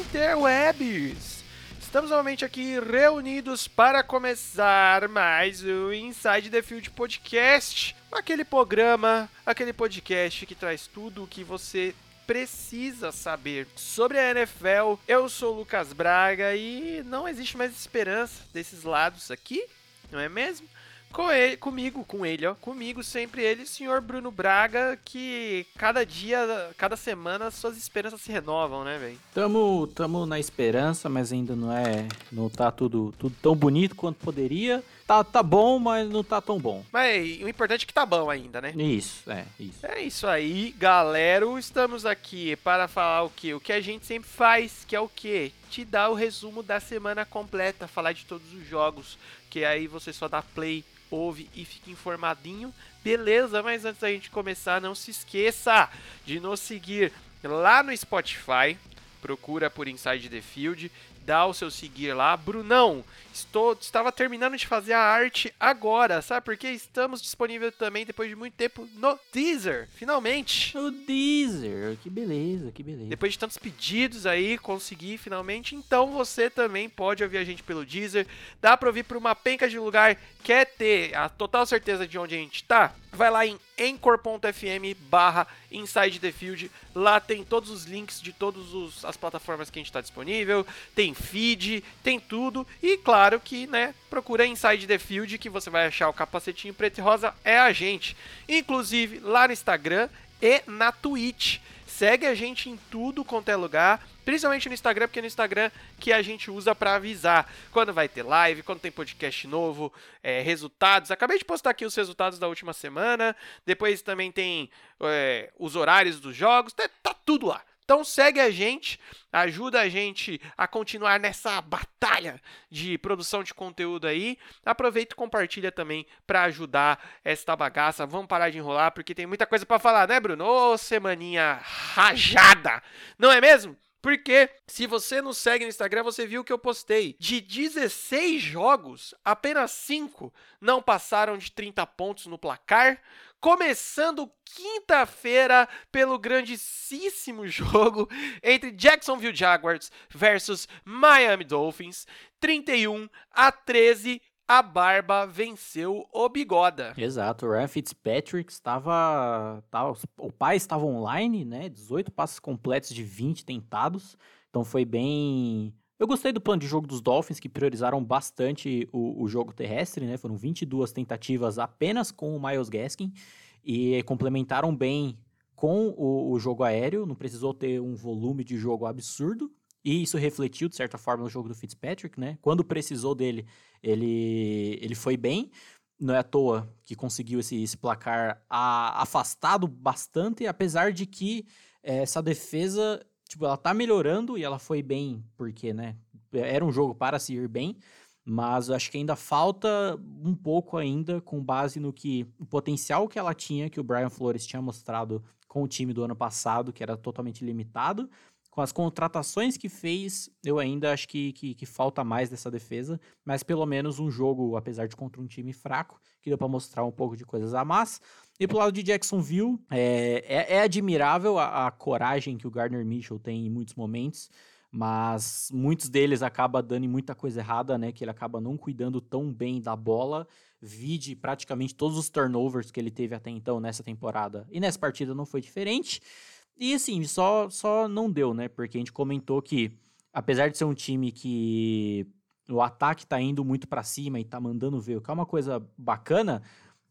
Interwebs! Estamos novamente aqui reunidos para começar mais o Inside the Field Podcast. Aquele programa, aquele podcast que traz tudo o que você precisa saber sobre a NFL. Eu sou o Lucas Braga e não existe mais esperança desses lados aqui, não é mesmo? Com ele, comigo, com ele, ó. Comigo sempre ele, senhor Bruno Braga, que cada dia, cada semana suas esperanças se renovam, né, velho? Tamo, tamo na esperança, mas ainda não é. Não tá tudo, tudo tão bonito quanto poderia. Tá, tá bom, mas não tá tão bom. Mas o importante é que tá bom ainda, né? Isso, é, isso. É isso aí, galera. Estamos aqui para falar o que? O que a gente sempre faz, que é o que? Te dar o resumo da semana completa, falar de todos os jogos, que aí você só dá play ouve e fica informadinho. Beleza, mas antes da gente começar, não se esqueça de nos seguir lá no Spotify. Procura por Inside the Field dá o seu seguir lá. Brunão, estou, estava terminando de fazer a arte agora, sabe? Porque estamos disponíveis também depois de muito tempo no Deezer, finalmente. No Deezer, que beleza, que beleza. Depois de tantos pedidos aí, consegui finalmente. Então você também pode ouvir a gente pelo Deezer. Dá para ouvir por uma penca de lugar. Quer ter a total certeza de onde a gente tá? Vai lá em anchor.fm barra Inside the Field. Lá tem todos os links de todas as plataformas que a gente está disponível. Tem feed, tem tudo. E claro que, né, procura Inside the Field que você vai achar o capacetinho preto e rosa. É a gente. Inclusive lá no Instagram e na Twitch. Segue a gente em tudo quanto é lugar, principalmente no Instagram, porque é no Instagram que a gente usa para avisar quando vai ter live, quando tem podcast novo, é, resultados. Acabei de postar aqui os resultados da última semana. Depois também tem é, os horários dos jogos. Tá, tá tudo lá. Então segue a gente, ajuda a gente a continuar nessa batalha de produção de conteúdo aí. Aproveita e compartilha também para ajudar esta bagaça. Vamos parar de enrolar porque tem muita coisa para falar, né, Bruno? Ô, semaninha rajada, não é mesmo? Porque se você nos segue no Instagram, você viu que eu postei. De 16 jogos, apenas 5 não passaram de 30 pontos no placar começando quinta-feira pelo grandíssimo jogo entre Jacksonville Jaguars versus Miami Dolphins, 31 a 13. A barba venceu o bigoda. Exato, o Ryan Fitzpatrick estava, estava. O pai estava online, né? 18 passes completos de 20 tentados. Então foi bem eu gostei do plano de jogo dos Dolphins, que priorizaram bastante o, o jogo terrestre, né? Foram 22 tentativas apenas com o Miles Gaskin e complementaram bem com o, o, jogo aéreo, não precisou ter um volume de jogo absurdo. E isso refletiu, de certa forma, no jogo do Fitzpatrick, né? Quando precisou dele, ele, ele foi bem. Não é à toa que conseguiu esse, esse placar a, afastado bastante, apesar de que é, essa defesa tipo, ela tá melhorando e ela foi bem, porque, né, era um jogo para se ir bem, mas acho que ainda falta um pouco ainda com base no que o potencial que ela tinha, que o Brian Flores tinha mostrado com o time do ano passado, que era totalmente limitado, com as contratações que fez, eu ainda acho que, que, que, falta mais dessa defesa, mas pelo menos um jogo, apesar de contra um time fraco, que deu para mostrar um pouco de coisas a mais. E pro lado de Jacksonville, é, é, é admirável a, a, coragem que o Gardner Mitchell tem em muitos momentos, mas muitos deles acaba dando muita coisa errada, né? Que ele acaba não cuidando tão bem da bola. Vide praticamente todos os turnovers que ele teve até então nessa temporada. E nessa partida não foi diferente. E assim, só, só não deu, né? Porque a gente comentou que, apesar de ser um time que o ataque tá indo muito para cima e tá mandando ver, o que é uma coisa bacana,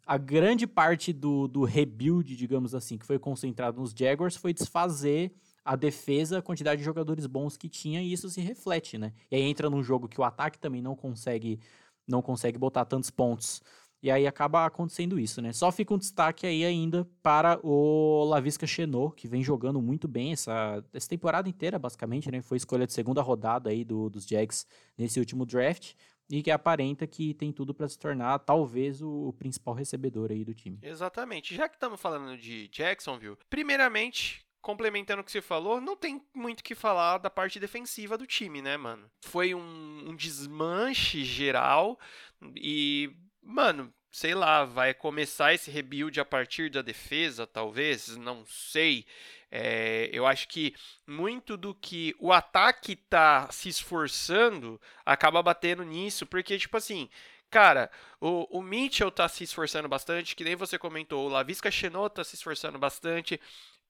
a grande parte do, do rebuild, digamos assim, que foi concentrado nos Jaguars foi desfazer a defesa, a quantidade de jogadores bons que tinha, e isso se reflete, né? E aí entra num jogo que o ataque também não consegue não consegue botar tantos pontos. E aí acaba acontecendo isso, né? Só fica um destaque aí ainda para o Lavisca Chenot, que vem jogando muito bem essa, essa temporada inteira, basicamente, né? Foi escolha de segunda rodada aí do, dos Jags nesse último draft e que aparenta que tem tudo para se tornar talvez o, principal recebedor aí do time. Exatamente. Já que estamos falando de Jacksonville, primeiramente, complementando o que você falou, não tem muito o que falar da parte defensiva do time, né, mano? Foi um, um desmanche geral e, mano, sei lá, vai começar esse rebuild a partir da defesa, talvez, não sei. É, eu acho que muito do que o ataque tá se esforçando acaba batendo nisso, porque, tipo assim, cara, o, o Mitchell tá se esforçando bastante, que nem você comentou, o Lavisca Chenot tá se esforçando bastante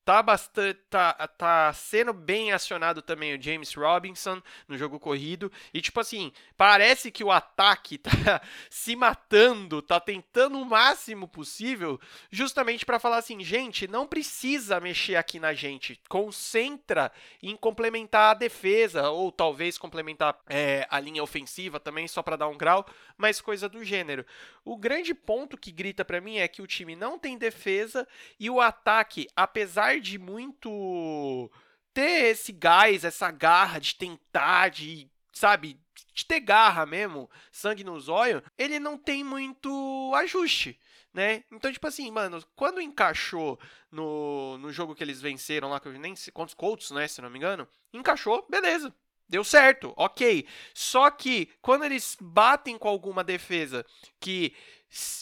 tá bastante tá, tá sendo bem acionado também o James Robinson no jogo corrido. E tipo assim parece que o ataque tá se matando tá tentando o máximo possível justamente para falar assim gente não precisa mexer aqui na gente. Concentra em complementar a defesa ou talvez complementar é, a linha ofensiva também só para dar um grau mas coisa do gênero. O grande ponto que grita para mim é que o time não tem defesa e o ataque apesar de muito ter esse gás, essa garra de tentar, de, sabe, de ter garra mesmo, sangue nos olhos, ele não tem muito ajuste. Né? Então, tipo assim, mano, quando encaixou no, no jogo que eles venceram lá, que eu nem sei quantos Colts, né, se não me engano, encaixou, beleza. Deu certo, ok. Só que quando eles batem com alguma defesa que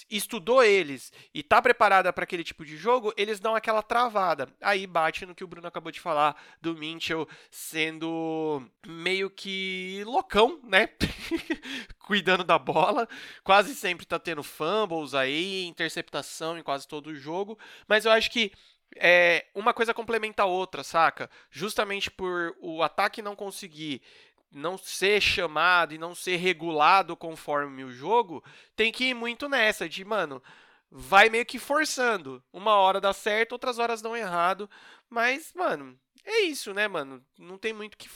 estudou eles e tá preparada para aquele tipo de jogo, eles dão aquela travada. Aí bate no que o Bruno acabou de falar do Minchel sendo meio que loucão, né? Cuidando da bola. Quase sempre tá tendo fumbles aí, interceptação em quase todo o jogo. Mas eu acho que é, uma coisa complementa a outra, saca? Justamente por o ataque não conseguir não ser chamado e não ser regulado conforme o jogo, tem que ir muito nessa de, mano, vai meio que forçando. Uma hora dá certo, outras horas dão errado, mas, mano, é isso, né, mano? Não tem muito que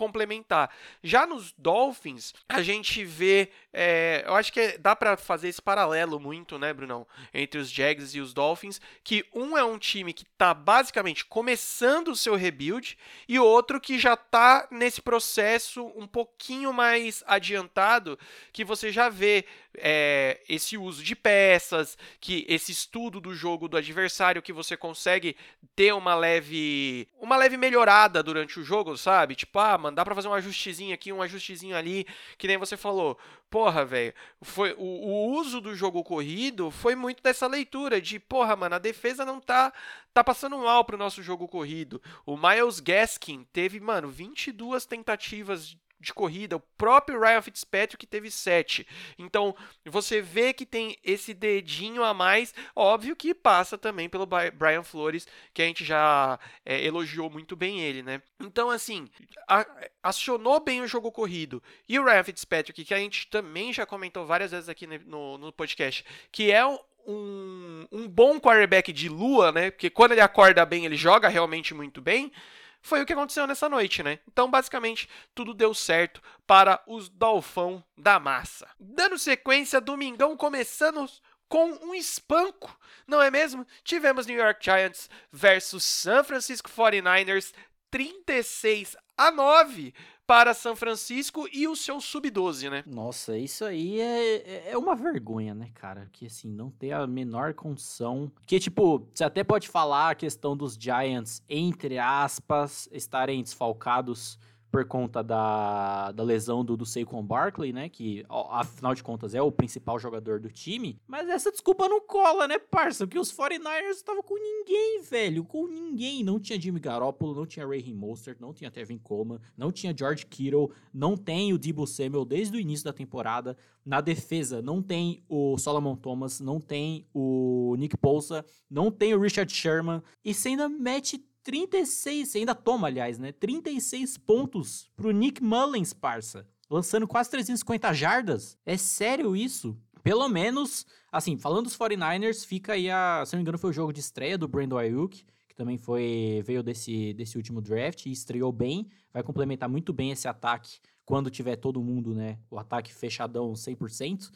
complementar. Já nos Dolphins, a gente vê. É, eu acho que dá para fazer esse paralelo muito, né, Brunão? Entre os Jags e os Dolphins. Que um é um time que tá basicamente começando o seu rebuild e outro que já tá nesse processo um pouquinho mais adiantado. Que você já vê é, esse uso de peças, que esse estudo do jogo do adversário que você consegue ter uma leve uma leve melhorada durante o jogo, sabe? Tipo, ah, mano, dá para fazer um ajustezinho aqui, um ajustezinho ali, que nem você falou. Porra, velho, foi o, o, uso do jogo corrido foi muito dessa leitura de, porra, mano, a defesa não tá tá passando mal pro nosso jogo corrido. O Miles Gaskin teve, mano, 22 tentativas de corrida, o próprio Ryan Fitzpatrick teve 7. Então, você vê que tem esse dedinho a mais, óbvio que passa também pelo Brian Flores, que a gente já é, elogiou muito bem ele, né? Então, assim, a, acionou bem o jogo corrido. E o Ryan Fitzpatrick, que a gente também já comentou várias vezes aqui no, no podcast, que é um, um, um bom quarterback de lua, né? Porque quando ele acorda bem, ele joga realmente muito bem foi o que aconteceu nessa noite, né? Então, basicamente, tudo deu certo para os Dolfão da Massa. Dando sequência, domingão começando com um espanco, não é mesmo? Tivemos New York Giants versus San Francisco 49ers, 36 a 9 para São Francisco e o seu sub-12, né? Nossa, isso aí é, é uma vergonha, né, cara? Que assim, não ter a menor condição. Que, tipo, você até pode falar a questão dos Giants, entre aspas, estarem desfalcados por conta da, da lesão do, do Saquon Barkley, né? Que, afinal de contas, é o principal jogador do time. Mas essa desculpa não cola, né, parça? Porque os 49ers estavam com ninguém, velho. Com ninguém. Não tinha Jimmy Garoppolo, não tinha Ray Mostert, não tinha Tevin Coleman, não tinha George Kittle, não tem o Debo Samuel desde o início da temporada. Na defesa, não tem o Solomon Thomas, não tem o Nick Bolsa, não tem o Richard Sherman. E você ainda mete 36, você ainda toma, aliás, né? 36 pontos pro Nick Mullins, parça. Lançando quase 350 jardas. É sério isso? Pelo menos, assim, falando dos 49ers, fica aí a. Se não me engano, foi o jogo de estreia do Brandon Ayuk, que também foi veio desse, desse último draft e estreou bem. Vai complementar muito bem esse ataque quando tiver todo mundo, né? O ataque fechadão 100%.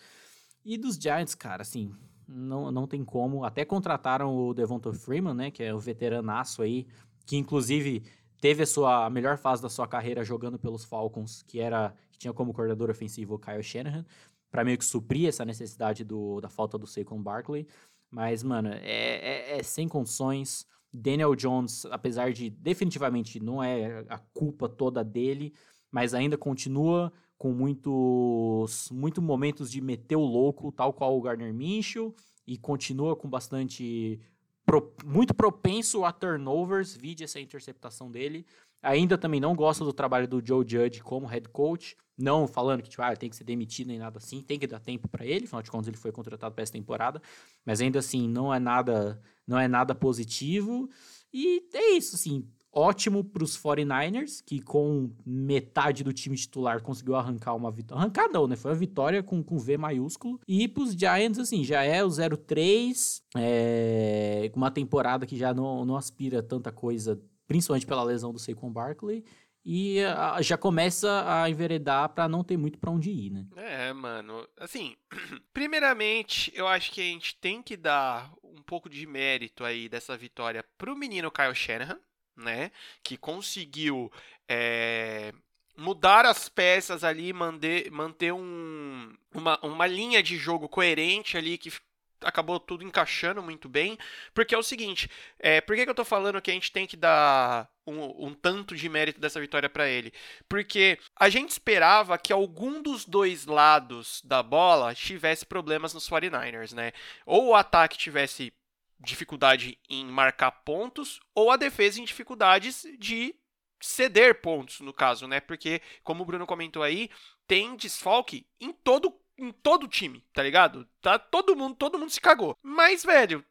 E dos Giants, cara, assim, não, não tem como. Até contrataram o Devonta Freeman, né? Que é o veteranaço aí, que inclusive teve a sua a melhor fase da sua carreira jogando pelos Falcons, que era que tinha como coordenador ofensivo o Kyle Shanahan, para meio que suprir essa necessidade do, da falta do Saquon Barkley. Mas, mano, é, é, é sem condições. Daniel Jones, apesar de definitivamente não é a culpa toda dele, mas ainda continua com muitos, muitos momentos de meter o louco, tal qual o Gardner Minshew, e continua com bastante pro, muito propenso a turnovers, vide essa interceptação dele. Ainda também não gosto do trabalho do Joe Judge como head coach. Não falando que tipo, ah, tem que ser demitido nem nada assim, tem que dar tempo para ele, afinal de contas ele foi contratado para essa temporada, mas ainda assim não é nada, não é nada positivo. E é isso, assim, ótimo para os 49ers, que com metade do time titular conseguiu arrancar uma vitória. Arrancar não, né? Foi uma vitória com, com V maiúsculo. E para os Giants, assim, já é o 0-3, é, uma temporada que já não, não aspira tanta coisa, principalmente pela lesão do Saquon Barkley e a, já começa a enveredar para não ter muito para onde ir, né? É, mano. Assim, primeiramente, eu acho que a gente tem que dar um pouco de mérito aí dessa vitória pro menino Kyle Shanahan, né? Que conseguiu é, mudar as peças ali, manter, manter um, uma, uma linha de jogo coerente ali que acabou tudo encaixando muito bem. Porque é o seguinte, é, por que, que eu tô falando que a gente tem que dar um, um tanto de mérito dessa vitória para ele? Porque a gente esperava que algum dos dois lados da bola tivesse problemas nos 49ers, né? Ou o ataque tivesse dificuldade em marcar pontos, ou a defesa em dificuldades de ceder pontos, no caso, né? Porque, como o Bruno comentou aí, tem desfalque em todo em todo time, tá ligado? Tá todo mundo, todo mundo se cagou. Mas, velho,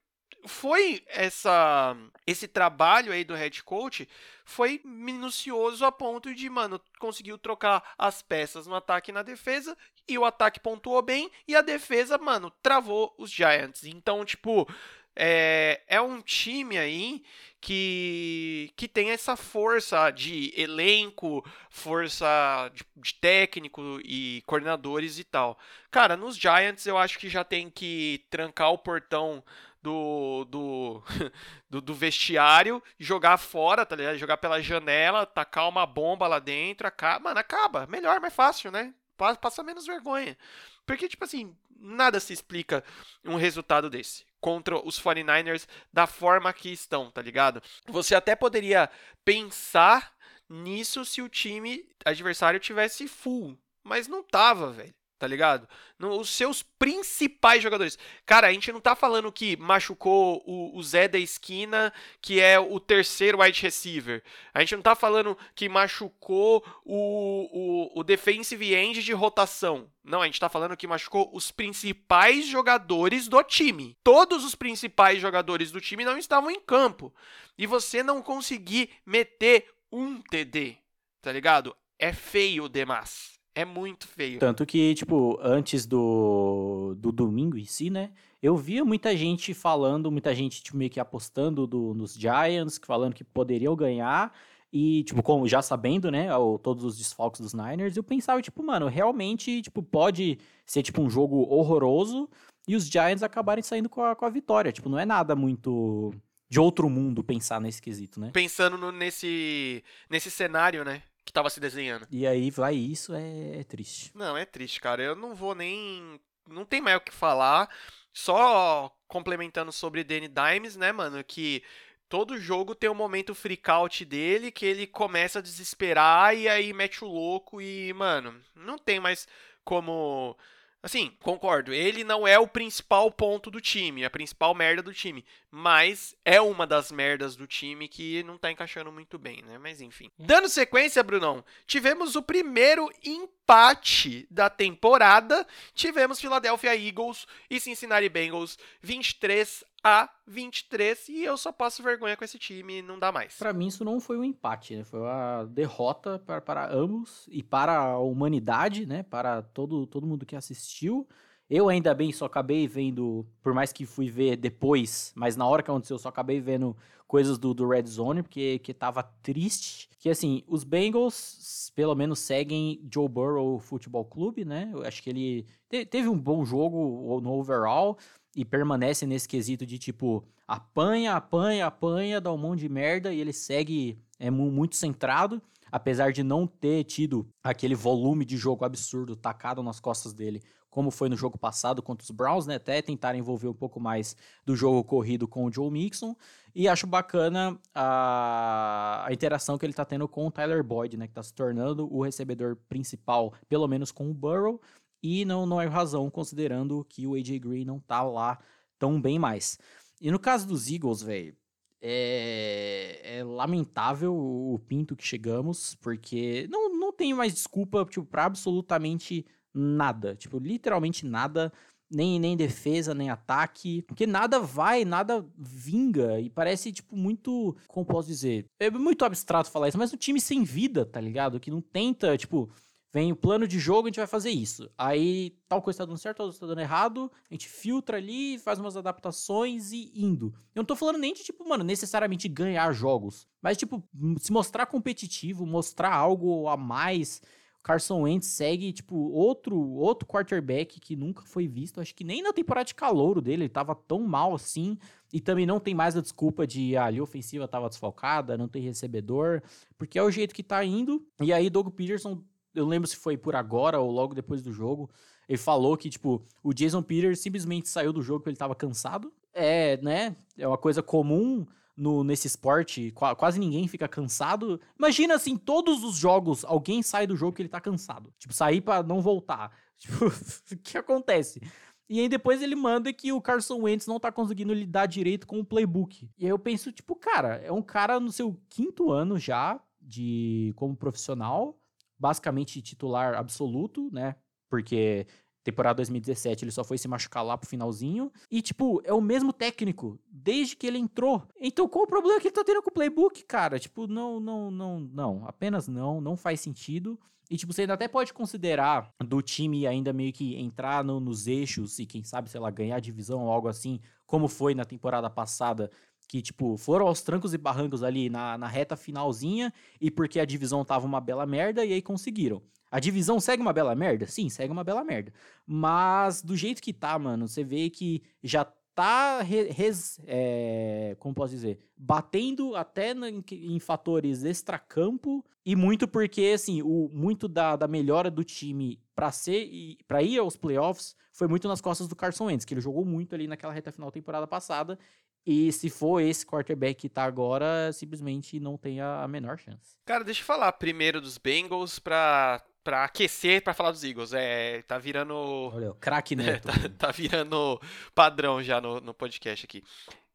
foi essa esse trabalho aí do head coach foi minucioso a ponto de, mano, conseguiu trocar as peças no ataque e na defesa e o ataque pontuou bem e a defesa, mano, travou os Giants. Então, tipo, é, é um time aí que, que tem essa força de elenco, força de, de, técnico e coordenadores e tal. Cara, nos Giants eu acho que já tem que trancar o portão do, do, do, do vestiário, jogar fora, tá ligado? Jogar pela janela, tacar uma bomba lá dentro, acaba, mano, acaba. Melhor, mais fácil, né? Passa menos vergonha. Porque, tipo assim, nada se explica um resultado desse contra os 49ers da forma que estão, tá ligado? Você até poderia pensar nisso se o time adversário tivesse full, mas não tava, velho tá ligado? No, os seus principais jogadores. Cara, a gente não tá falando que machucou o, o, Zé da esquina, que é o terceiro wide receiver. A gente não tá falando que machucou o, o, o defensive end de rotação. Não, a gente tá falando que machucou os principais jogadores do time. Todos os principais jogadores do time não estavam em campo. E você não conseguir meter um TD, tá ligado? É feio demais. É muito feio. Tanto que, tipo, antes do, do domingo em si, né? Eu via muita gente falando, muita gente tipo, meio que apostando do, nos Giants, falando que poderiam ganhar. E, tipo, como já sabendo, né, o, todos os desfalques dos Niners, eu pensava, tipo, mano, realmente, tipo, pode ser, tipo, um jogo horroroso e os Giants acabarem saindo com a, com a vitória. Tipo, não é nada muito de outro mundo pensar nesse quesito, né? Pensando no, nesse, nesse cenário, né? Que tava se desenhando. E aí vai isso, é, é triste. Não, é triste, cara. Eu não vou nem. Não tem mais o que falar. Só complementando sobre Danny Dimes, né, mano? Que todo jogo tem um momento freak out dele que ele começa a desesperar e aí mete o louco e, mano, não tem mais como Assim, concordo. Ele não é o principal ponto do time, a principal merda do time. Mas é uma das merdas do time que não tá encaixando muito bem, né? Mas enfim. Dando sequência, Brunão, tivemos o primeiro empate da temporada. Tivemos Philadelphia Eagles e Cincinnati Bengals 23 a 23 e eu só passo vergonha com esse time, não dá mais. Para mim isso não foi um empate, né? Foi uma derrota para, para ambos e para a humanidade, né? Para todo todo mundo que assistiu. Eu ainda bem só acabei vendo, por mais que fui ver depois, mas na hora que aconteceu, só acabei vendo coisas do, do Red Zone, porque que tava triste. Que assim, os Bengals pelo menos seguem Joe Burrow Futebol Clube, né? Eu acho que ele te, teve um bom jogo no overall e permanece nesse quesito de tipo apanha, apanha, apanha, dá um monte de merda e ele segue é muito centrado, apesar de não ter tido aquele volume de jogo absurdo tacado nas costas dele, como foi no jogo passado contra os Browns, né? Até tentar envolver um pouco mais do jogo corrido com o Joe Mixon. E acho bacana a, a interação que ele está tendo com o Tyler Boyd, né? Que está se tornando o recebedor principal, pelo menos com o Burrow. E não, não é razão, considerando que o AJ Green não tá lá tão bem mais. E no caso dos Eagles, velho, é, é, lamentável o pinto que chegamos, porque não, não tem mais desculpa tipo, pra absolutamente nada. Tipo, literalmente nada. Nem, nem defesa, nem ataque. Porque nada vai, nada vinga. E parece, tipo, muito. Como posso dizer? É muito abstrato falar isso, mas um time sem vida, tá ligado? Que não tenta, tipo Vem o plano de jogo, a gente vai fazer isso. Aí tal coisa tá dando certo, tal coisa tá dando errado, a gente filtra ali, faz umas adaptações e indo. Eu não tô falando nem de, tipo, mano, necessariamente ganhar jogos, mas, tipo, se mostrar competitivo, mostrar algo a mais. Carson Wentz segue, tipo, outro, outro quarterback que nunca foi visto. Acho que nem na temporada de calouro dele ele tava tão mal assim. E também não tem mais a desculpa de ah, a ofensiva tava desfalcada, não tem recebedor. Porque é o jeito que tá indo. E aí Doug Peterson eu lembro se foi por agora ou logo depois do jogo, ele falou que, tipo, o Jason Peters simplesmente saiu do jogo porque ele tava cansado. É, né? É uma coisa comum no, nesse esporte, quase ninguém fica cansado. Imagina assim, todos os jogos, alguém sai do jogo porque ele tá cansado. Tipo, sair para não voltar. Tipo, o que acontece? E aí depois ele manda que o Carson Wentz não tá conseguindo lidar direito com o playbook. E aí eu penso, tipo, cara, é um cara no seu quinto ano já de como profissional basicamente titular absoluto, né? Porque temporada 2017 ele só foi se machucar lá pro finalzinho. E, tipo, é o mesmo técnico desde que ele entrou. Então qual o problema que ele tá tendo com o playbook, cara? Tipo, não, não, não, não. Apenas não, não faz sentido. E, tipo, você ainda até pode considerar do time ainda meio que entrar no, nos eixos e, quem sabe, sei lá, ganhar divisão ou algo assim, como foi na temporada passada, que, tipo, foram aos trancos e barrancos ali na, na reta finalzinha e porque a divisão tava uma bela merda e aí conseguiram. A divisão segue uma bela merda? Sim, segue uma bela merda. Mas do jeito que tá, mano, você vê que já tá, res, é, como posso dizer, batendo até em, em fatores extracampo e muito porque, assim, o, muito da, da melhora do time para ser para ir aos playoffs foi muito nas costas do Carson Wentz, que ele jogou muito ali naquela reta final da temporada passada e se for esse quarterback que tá agora, simplesmente não tem a, menor chance. Cara, deixa eu falar primeiro dos Bengals pra, pra aquecer pra falar dos Eagles. É, tá virando. Olha, o craque né? tá, tá, virando padrão já no, no podcast aqui.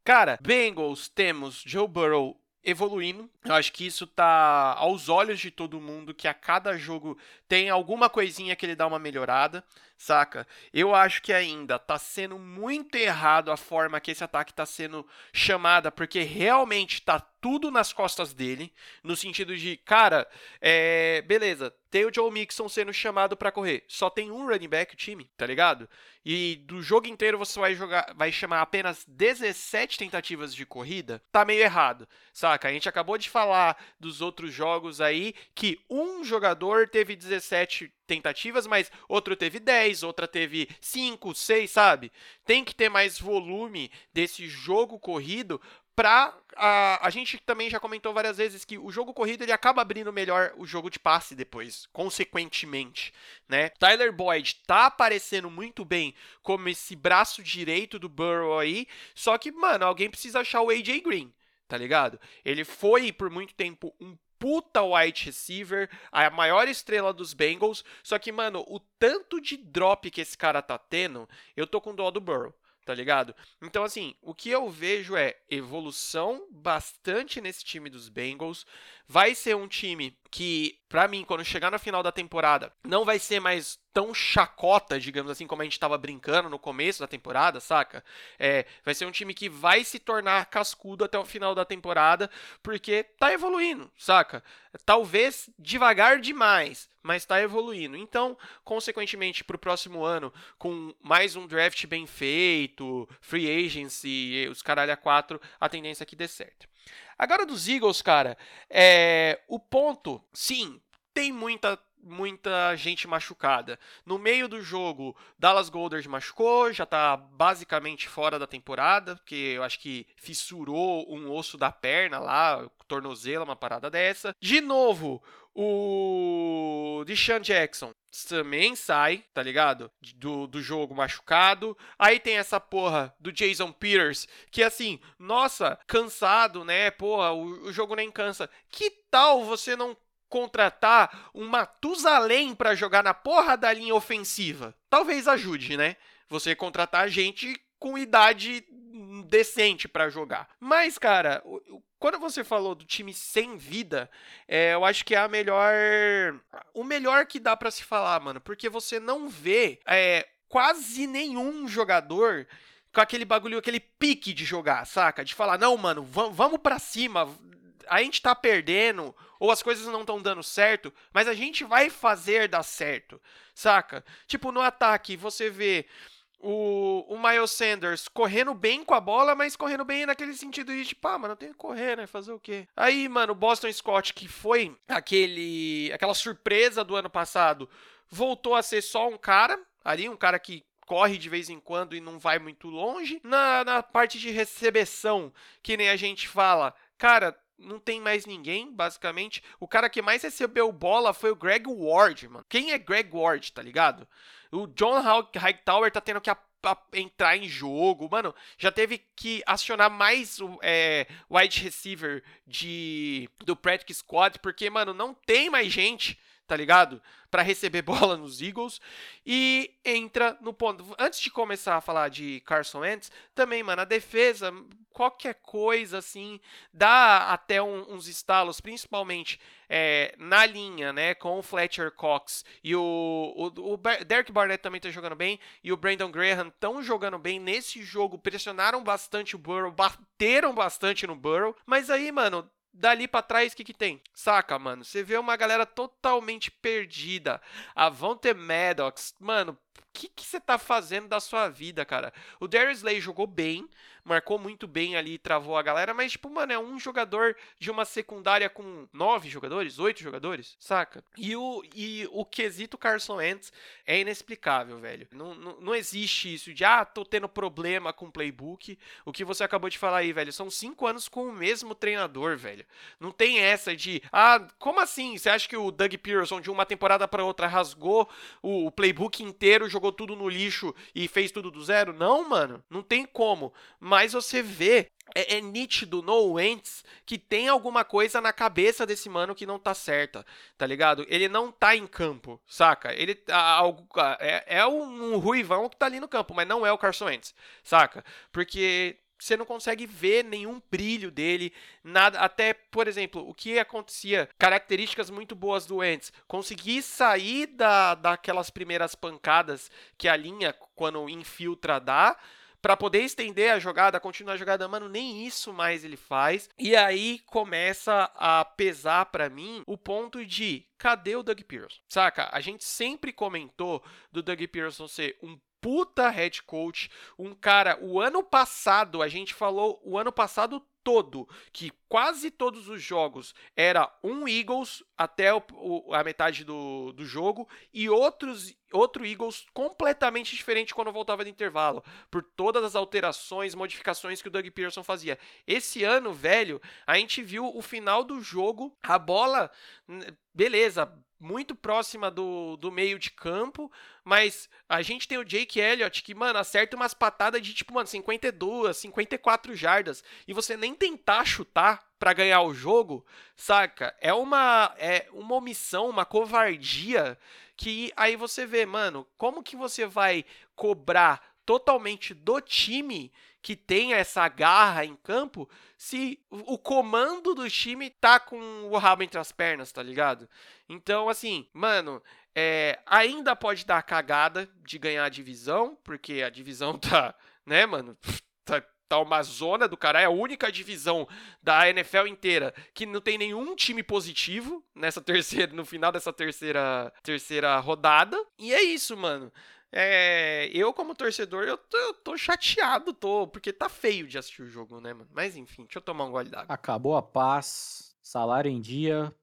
Cara, Bengals temos Joe Burrow evoluindo. Eu acho que isso tá aos olhos de todo mundo que a cada jogo tem alguma coisinha que ele dá uma melhorada saca? Eu acho que ainda tá sendo muito errado a forma que esse ataque tá sendo chamada, porque realmente tá tudo nas costas dele, no sentido de, cara, é, beleza, tem o Joe Mixon sendo chamado para correr, só tem um running back o time, tá ligado? E do jogo inteiro você vai jogar, vai chamar apenas 17 tentativas de corrida, tá meio errado, saca? A gente acabou de falar dos outros jogos aí que um jogador teve 17 tentativas, mas outro teve 10, outra teve 5, 6, sabe? Tem que ter mais volume desse jogo corrido pra. A, a gente também já comentou várias vezes que o jogo corrido ele acaba abrindo melhor o jogo de passe depois, consequentemente, né? Tyler Boyd tá aparecendo muito bem como esse braço direito do Burrow aí, só que, mano, alguém precisa achar o AJ Green tá ligado? Ele foi por muito tempo um puta wide receiver, a maior estrela dos Bengals. Só que, mano, o tanto de drop que esse cara tá tendo, eu tô com dó do Burrow, tá ligado? Então, assim, o que eu vejo é evolução bastante nesse time dos Bengals. Vai ser um time que, para mim, quando chegar na final da temporada, não vai ser mais tão chacota, digamos assim, como a gente estava brincando no começo da temporada, saca? É, vai ser um time que vai se tornar cascudo até o final da temporada, porque tá evoluindo, saca? Talvez devagar demais, mas tá evoluindo. Então, consequentemente, pro próximo ano, com mais um draft bem feito, free agency, os caralho a quatro, a tendência é que dê certo. Agora dos Eagles, cara, é, o ponto, sim, tem muita muita gente machucada. No meio do jogo, Dallas Golders machucou, já tá basicamente fora da temporada, porque eu acho que fissurou um osso da perna lá, tornozelo, uma parada dessa. De novo, o Deshaun Jackson também sai, tá ligado? Do, do jogo machucado. Aí tem essa porra do Jason Peters, que assim, nossa, cansado, né? Porra, o, o jogo nem cansa. Que tal você não contratar um Matusalém para jogar na porra da linha ofensiva? Talvez ajude, né? Você contratar gente com idade decente para jogar. Mas, cara, quando você falou do time sem vida, é, eu acho que é a melhor. O melhor que dá para se falar, mano. Porque você não vê é, quase nenhum jogador com aquele bagulho, aquele pique de jogar, saca? De falar, não, mano, vamos pra cima, a gente tá perdendo, ou as coisas não estão dando certo, mas a gente vai fazer dar certo, saca? Tipo, no ataque, você vê o, o Miles Sanders correndo bem com a bola, mas correndo bem naquele sentido de tipo, ah, mano, tem que correr, né? Fazer o quê? Aí, mano, o Boston Scott, que foi aquele aquela surpresa do ano passado, voltou a ser só um cara, ali, um cara que corre de vez em quando e não vai muito longe. Na, na parte de recepção, que nem a gente fala, cara, não tem mais ninguém, basicamente. O cara que mais recebeu bola foi o Greg Ward, mano. Quem é Greg Ward, tá ligado? O John Hightower tá tendo que entrar em jogo, mano. Já teve que acionar mais o é, wide receiver de do practice squad, porque, mano, não tem mais gente tá ligado? Para receber bola nos Eagles e entra no ponto. Antes de começar a falar de Carson Wentz, também, mano, a defesa, qualquer coisa assim, dá até um, uns estalos, principalmente é, na linha, né, com o Fletcher Cox e o, o, o Derek Barnett também tá jogando bem e o Brandon Graham estão jogando bem nesse jogo, pressionaram bastante o Burrow, bateram bastante no Burrow, mas aí, mano, dali para trás, o que, que tem? Saca, mano? Você vê uma galera totalmente perdida. A Vonte Maddox, mano, o que você tá fazendo da sua vida, cara? O Darius Slay jogou bem, marcou muito bem ali, travou a galera, mas, tipo, mano, é um jogador de uma secundária com nove jogadores, oito jogadores, saca? E o, e o quesito Carson Wentz é inexplicável, velho. Não, não, não existe isso de, ah, tô tendo problema com o playbook. O que você acabou de falar aí, velho, são cinco anos com o mesmo treinador, velho. Não tem essa de, ah, como assim? Você acha que o Doug Pearson de uma temporada para outra rasgou o, o playbook inteiro, jogou tudo no lixo e fez tudo do zero? Não, mano, não tem como. Mas mas você vê é, é, nítido no Wentz que tem alguma coisa na cabeça desse mano que não tá certa, tá ligado? Ele não tá em campo, saca? Ele tá, é, é um, um ruivão que tá ali no campo, mas não é o Carson Wentz, saca? Porque você não consegue ver nenhum brilho dele, nada. Até, por exemplo, o que acontecia, características muito boas do Wentz, conseguir sair da, daquelas primeiras pancadas que a linha, quando infiltra, dá para poder estender a jogada, continuar a jogada, mano, nem isso mais ele faz. E aí começa a pesar para mim o ponto de cadê o Doug Pearson? Saca? A gente sempre comentou do Doug Pearson ser um puta head coach, um cara, o ano passado, a gente falou o ano passado todo, que quase todos os jogos era um Eagles até o, o, a metade do, do jogo e outros outro Eagles completamente diferente quando voltava de intervalo, por todas as alterações, modificações que o Doug Pearson fazia. Esse ano, velho, a gente viu o final do jogo, a bola, beleza, muito próxima do, do meio de campo, mas a gente tem o Jake Elliott que, mano, acerta umas patadas de tipo, mano, 52, 54 jardas e você nem tentar chutar para ganhar o jogo, saca? É uma é uma omissão, uma covardia que aí você vê, mano, como que você vai cobrar totalmente do time que tem essa garra em campo se o comando do time tá com o rabo entre as pernas, tá ligado? Então, assim, mano, é, ainda pode dar cagada de ganhar a divisão, porque a divisão tá, né, mano, tá, tá uma zona do cara, é a única divisão da NFL inteira que não tem nenhum time positivo nessa terceira, no final dessa terceira, terceira rodada. E é isso, mano. É, eu, como torcedor, eu tô, eu tô, chateado, tô, porque tá feio de assistir o jogo, né, mano? Mas enfim, deixa eu tomar um gole d'água. Acabou a paz, salário em dia,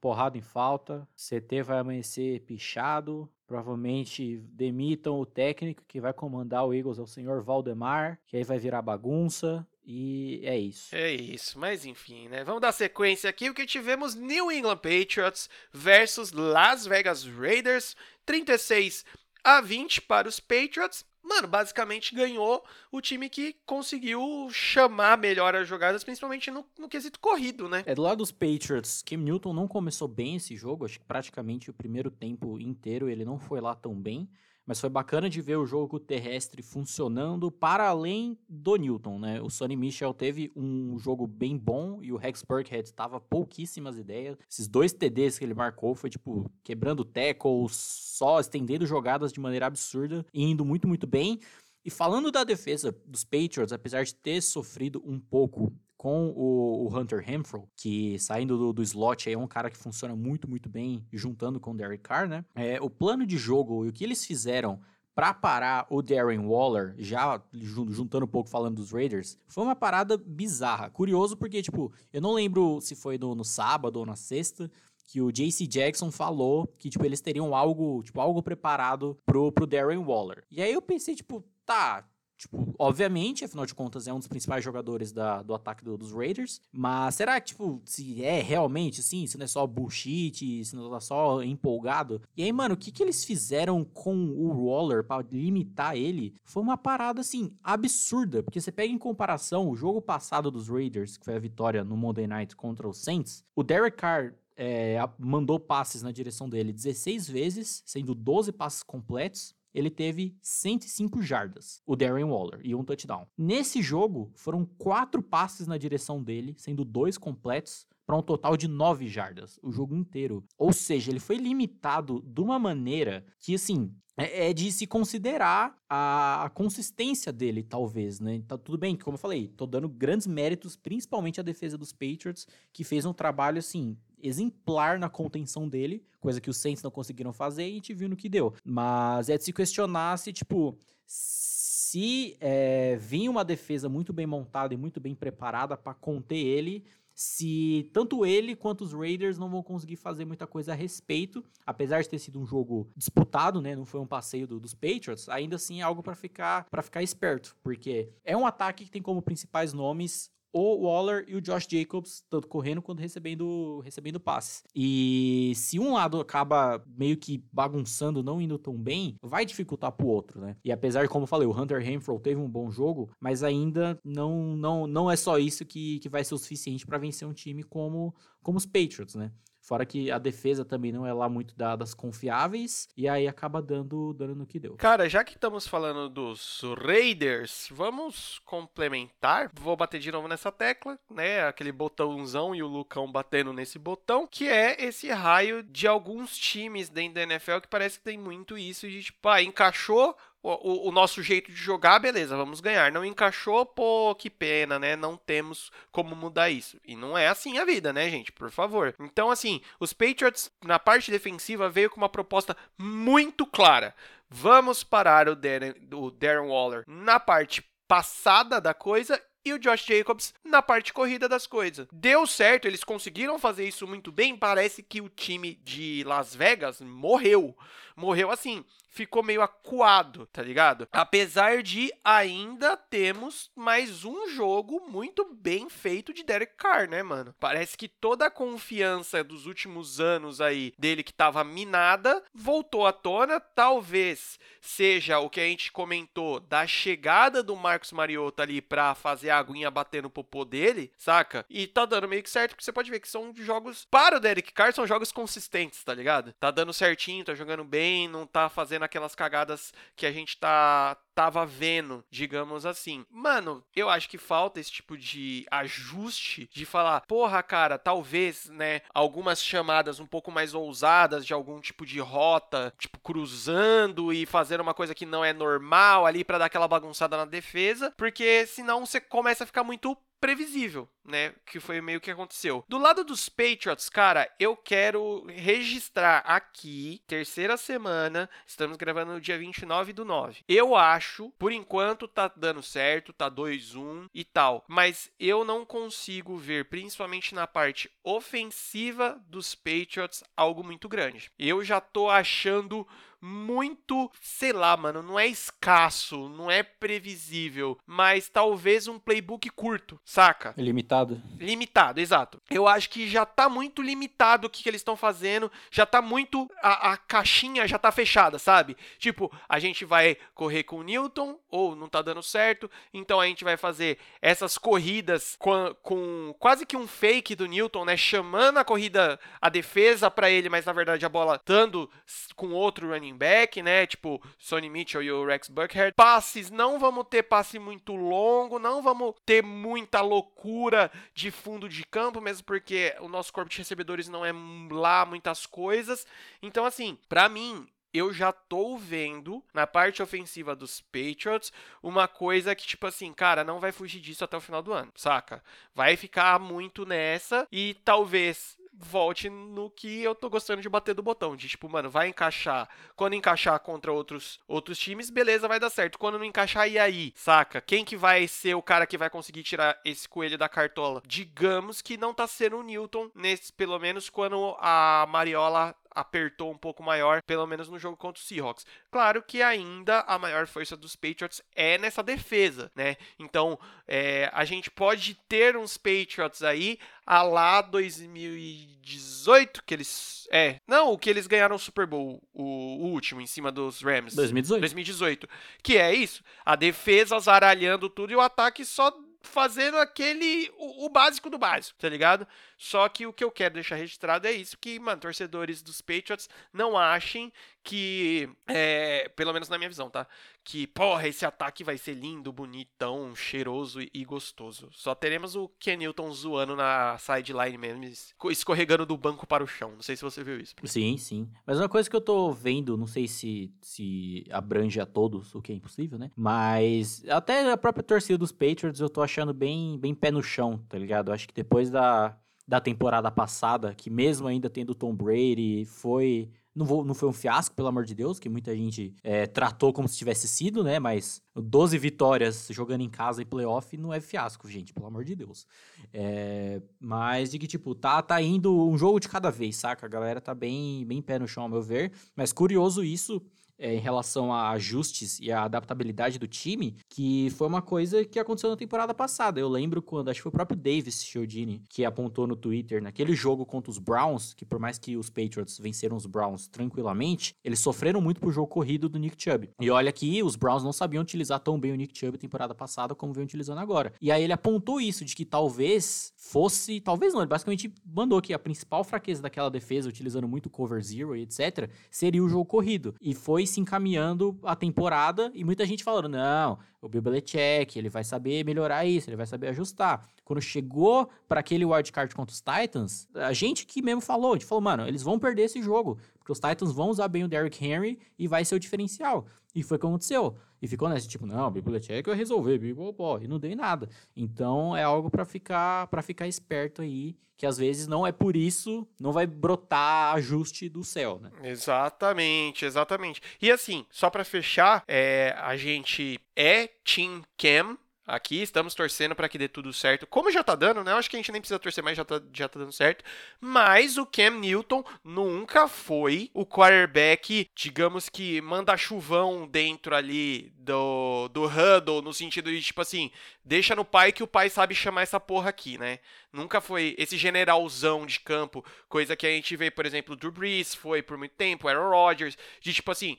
porrada em falta, CT vai amanhecer pichado, provavelmente demitam o técnico que vai comandar o Eagles, é o senhor Valdemar, que aí vai virar bagunça, e é isso. É isso, mas enfim, né? Vamos dar sequência aqui, o que tivemos New England Patriots versus Las Vegas Raiders, 36 a 20 para os Patriots mano, basicamente ganhou o time que conseguiu chamar melhor as jogadas, principalmente no, no quesito corrido, né? É, do lado dos Patriots, Cam Newton não começou bem esse jogo, acho que praticamente o primeiro tempo inteiro ele não foi lá tão bem, mas foi bacana de ver o jogo terrestre funcionando para além do Newton, né? O Sonny Michel teve um jogo bem bom e o Rex Burkhead estava pouquíssimas ideias. Esses dois TDs que ele marcou foi tipo quebrando tackles, só estendendo jogadas de maneira absurda e indo muito, muito bem. E falando da defesa dos Patriots, apesar de ter sofrido um pouco com o, o Hunter Renfro, que saindo do, do, slot é um cara que funciona muito, muito bem, juntando com o Derek Carr, né? É, o plano de jogo e o que eles fizeram para parar o Darren Waller, já juntando um pouco falando dos Raiders, foi uma parada bizarra. Curioso porque, tipo, eu não lembro se foi no, no sábado ou na sexta, que o JC Jackson falou que, tipo, eles teriam algo, tipo, algo preparado pro, pro Darren Waller. E aí eu pensei, tipo, tá, Tipo, obviamente, afinal de contas, é um dos principais jogadores da, do ataque do, dos Raiders. Mas será que, tipo, se é realmente assim, se não é só bullshit, se não tá só empolgado? E aí, mano, o que, que eles fizeram com o Waller para limitar ele? Foi uma parada, assim, absurda. Porque você pega em comparação o jogo passado dos Raiders, que foi a vitória no Monday Night contra os Saints, o Derek Carr é, mandou passes na direção dele 16 vezes, sendo 12 passes completos ele teve 105 jardas, o Darren Waller, e um touchdown. Nesse jogo, foram quatro passes na direção dele, sendo dois completos, para um total de 9 jardas, o jogo inteiro. Ou seja, ele foi limitado de uma maneira que, assim, é, é de se considerar a, consistência dele, talvez, né? Tá tudo bem, como eu falei, tô dando grandes méritos, principalmente à defesa dos Patriots, que fez um trabalho, assim, exemplar na contenção dele, coisa que os Saints não conseguiram fazer e a gente viu no que deu. Mas é de se questionar se, tipo, se é, vinha uma defesa muito bem montada e muito bem preparada para conter ele, se tanto ele quanto os Raiders não vão conseguir fazer muita coisa a respeito, apesar de ter sido um jogo disputado, né, não foi um passeio do, dos Patriots, ainda assim é algo para ficar para ficar esperto, porque é um ataque que tem como principais nomes o Waller e o Josh Jacobs, tanto correndo quanto recebendo, recebendo passes. E se um lado acaba meio que bagunçando, não indo tão bem, vai dificultar pro outro, né? E apesar de, como eu falei, o Hunter Renfro teve um bom jogo, mas ainda não, não, não é só isso que, que vai ser o suficiente para vencer um time como, como os Patriots, né? Fora que a defesa também não é lá muito das confiáveis. E aí acaba dando, dando no que deu. Cara, já que estamos falando dos Raiders, vamos complementar. Vou bater de novo nessa tecla, né? Aquele botãozão e o Lucão batendo nesse botão. Que é esse raio de alguns times dentro da NFL que parece que tem muito isso de tipo, ah, encaixou o, o, nosso jeito de jogar, beleza, vamos ganhar. Não encaixou, pô, que pena, né? Não temos como mudar isso. E não é assim a vida, né, gente? Por favor. Então, assim, os Patriots, na parte defensiva, veio com uma proposta muito clara. Vamos parar o Darren, o Darren Waller na parte passada da coisa e o Josh Jacobs na parte corrida das coisas. Deu certo, eles conseguiram fazer isso muito bem. Parece que o time de Las Vegas morreu. Morreu assim ficou meio acuado, tá ligado? Apesar de ainda temos mais um jogo muito bem feito de Derek Carr, né, mano? Parece que toda a confiança dos últimos anos aí dele que tava minada voltou à tona. Talvez seja o que a gente comentou da chegada do Marcos Mariota ali pra fazer a aguinha bater no popô dele, saca? E tá dando meio que certo, porque você pode ver que são jogos para o Derek Carr, são jogos consistentes, tá ligado? Tá dando certinho, tá jogando bem, não tá fazendo aquelas cagadas que a gente tá tava vendo, digamos assim. Mano, eu acho que falta esse tipo de ajuste de falar, porra, cara, talvez, né, algumas chamadas um pouco mais ousadas de algum tipo de rota, tipo cruzando e fazer uma coisa que não é normal ali para dar aquela bagunçada na defesa, porque senão você começa a ficar muito previsível, né? Que foi meio que aconteceu. Do lado dos Patriots, cara, eu quero registrar aqui, terceira semana, estamos gravando no dia 29 do 9. Eu acho, por enquanto tá dando certo, tá 2-1 e tal, mas eu não consigo ver, principalmente na parte ofensiva dos Patriots, algo muito grande. Eu já tô achando muito, sei lá, mano, não é escasso, não é previsível, mas talvez um playbook curto, saca? Limitado. Limitado, exato. Eu acho que já tá muito limitado o que, que eles estão fazendo, já tá muito. A, a, caixinha já tá fechada, sabe? Tipo, a gente vai correr com o Newton, ou não tá dando certo, então a gente vai fazer essas corridas com, com quase que um fake do Newton, né? Chamando a corrida, a defesa para ele, mas na verdade a bola estando com outro running back, né? Tipo, Sonny Mitchell e o Rex Buckhead. Passes, não vamos ter passe muito longo, não vamos ter muita loucura de fundo de campo, mesmo porque o nosso corpo de recebedores não é lá muitas coisas. Então, assim, para mim, eu já tô vendo na parte ofensiva dos Patriots uma coisa que, tipo assim, cara, não vai fugir disso até o final do ano, saca? Vai ficar muito nessa e talvez volte no que eu tô gostando de bater do botão. De tipo, mano, vai encaixar. Quando encaixar contra outros, outros times, beleza, vai dar certo. Quando não encaixar, e aí? Saca? Quem que vai ser o cara que vai conseguir tirar esse coelho da cartola? Digamos que não tá sendo o Newton, nesse, pelo menos quando a Mariola apertou um pouco maior, pelo menos no jogo contra o Seahawks. Claro que ainda a maior força dos Patriots é nessa defesa, né? Então é, a gente pode ter uns Patriots aí a lá 2018 que eles é não o que eles ganharam o Super Bowl o, o último em cima dos Rams 2018 2018 que é isso a defesa zaralhando tudo e o ataque só fazendo aquele. O, o, básico do básico, tá ligado? Só que o que eu quero deixar registrado é isso: que, mano, torcedores dos Patriots não achem que. É, pelo menos na minha visão, tá? Que, porra, esse ataque vai ser lindo, bonitão, cheiroso e, gostoso. Só teremos o Ken Newton zoando na sideline mesmo, escorregando do banco para o chão. Não sei se você viu isso. Sim, sim. Mas uma coisa que eu tô vendo, não sei se, se abrange a todos, o que é impossível, né? Mas até a própria torcida dos Patriots eu tô achando bem, bem pé no chão, tá ligado? Acho que depois da, da temporada passada, que mesmo ainda tendo Tom Brady, foi não, vou, não foi um fiasco, pelo amor de Deus, que muita gente é, tratou como se tivesse sido, né? Mas 12 vitórias jogando em casa e playoff não é fiasco, gente, pelo amor de Deus. É, mas de que, tipo, tá, tá indo um jogo de cada vez, saca? A galera tá bem, bem pé no chão, ao meu ver. Mas curioso isso, é, em relação a ajustes e a adaptabilidade do time, que foi uma coisa que aconteceu na temporada passada. Eu lembro quando, acho que foi o próprio Davis Chiodini que apontou no Twitter, naquele jogo contra os Browns, que por mais que os Patriots venceram os Browns tranquilamente, eles sofreram muito pro jogo corrido do Nick Chubb. E olha que os Browns não sabiam utilizar tão bem o Nick Chubb temporada passada como vem utilizando agora. E aí ele apontou isso, de que talvez fosse, talvez não, ele basicamente mandou que a principal fraqueza daquela defesa, utilizando muito cover zero e etc, seria o jogo corrido. E foi se encaminhando a temporada e muita gente falando: não, o Bill Belichick, ele vai saber melhorar isso, ele vai saber ajustar. Quando chegou para aquele wildcard contra os Titans, a gente que mesmo falou, a gente falou, mano, eles vão perder esse jogo, porque os Titans vão usar bem o Derrick Henry e vai ser o diferencial. E foi o que aconteceu. E ficou nesse tipo, não, o Bibliotech vai resolver, bibopó, e não dei nada. Então é algo para ficar para ficar esperto aí, que às vezes não é por isso, não vai brotar ajuste do céu, né? Exatamente, exatamente. E assim, só para fechar, é, a gente é Team Cam, aqui, estamos torcendo para que dê tudo certo. Como já tá dando, né? Eu acho que a gente nem precisa torcer mais, já tá, já tá dando certo. Mas o Cam Newton nunca foi o quarterback, digamos que manda chuvão dentro ali do, do huddle, no sentido de, tipo assim, deixa no pai que o pai sabe chamar essa porra aqui, né? Nunca foi esse generalzão de campo, coisa que a gente vê, por exemplo, o Drew Brees foi por muito tempo, Aaron Rodgers, de tipo assim,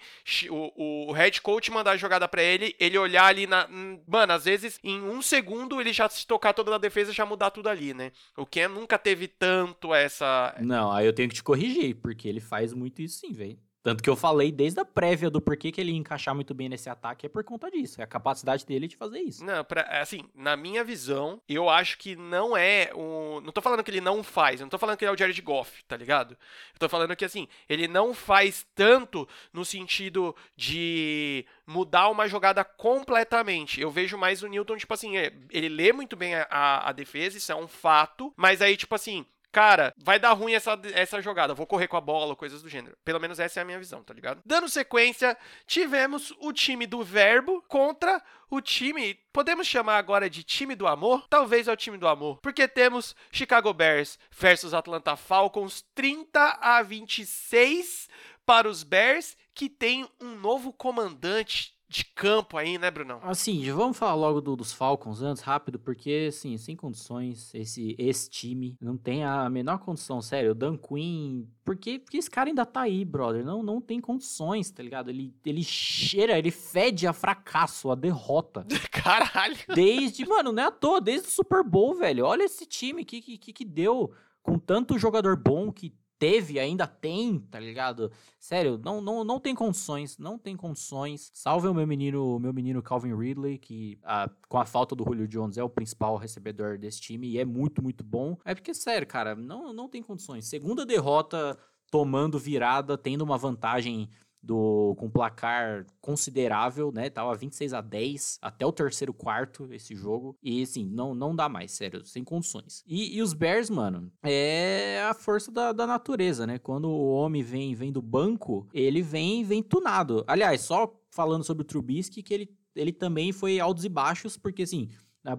o, o head coach mandar a jogada para ele, ele olhar ali na. Mano, às vezes em um segundo ele já se tocar toda a defesa já mudar tudo ali, né? O Cam nunca teve tanto essa. Não, aí eu tenho que te corrigir, porque ele faz muito isso sim, velho. Tanto que eu falei desde a prévia do porquê que ele ia encaixar muito bem nesse ataque é por conta disso. É a capacidade dele de fazer isso. Não, pra, assim, na minha visão, eu acho que não é um. Não tô falando que ele não faz, eu não tô falando que ele é o Jared Goff, tá ligado? Eu tô falando que, assim, ele não faz tanto no sentido de mudar uma jogada completamente. Eu vejo mais o Newton, tipo assim, é, ele lê muito bem a, a defesa, isso é um fato, mas aí, tipo assim, cara, vai dar ruim essa, essa jogada, vou correr com a bola, coisas do gênero. Pelo menos essa é a minha visão, tá ligado? Dando sequência, tivemos o time do Verbo contra o time, podemos chamar agora de time do amor? Talvez é o time do amor, porque temos Chicago Bears versus Atlanta Falcons 30 a 26 para os Bears, que tem um novo comandante de campo aí, né, Brunão? Assim, vamos falar logo do, dos Falcons antes, rápido, porque, assim, sem condições, esse, esse time não tem a menor condição, sério. O Dan Quinn, porque, porque esse cara ainda tá aí, brother, não, não tem condições, tá ligado? Ele, ele cheira, ele fede a fracasso, a derrota. Caralho! Desde, mano, não é à toa, desde o Super Bowl, velho. Olha esse time que, que, que deu com tanto jogador bom que teve, ainda tem, tá ligado? Sério, não, não, não tem condições, não tem condições. Salve o meu menino, meu menino Calvin Ridley, que a, com a falta do Julio Jones é o principal recebedor desse time e é muito, muito bom. É porque, sério, cara, não, não tem condições. Segunda derrota tomando virada, tendo uma vantagem do com placar considerável, né? Tava 26 a 10 até o terceiro quarto esse jogo. E assim, não, não dá mais, sério, sem condições. E, e os Bears, mano, é a força da, da natureza, né? Quando o homem vem, vem do banco, ele vem, vem tunado. Aliás, só falando sobre o Trubisky, que ele, ele também foi altos e baixos, porque assim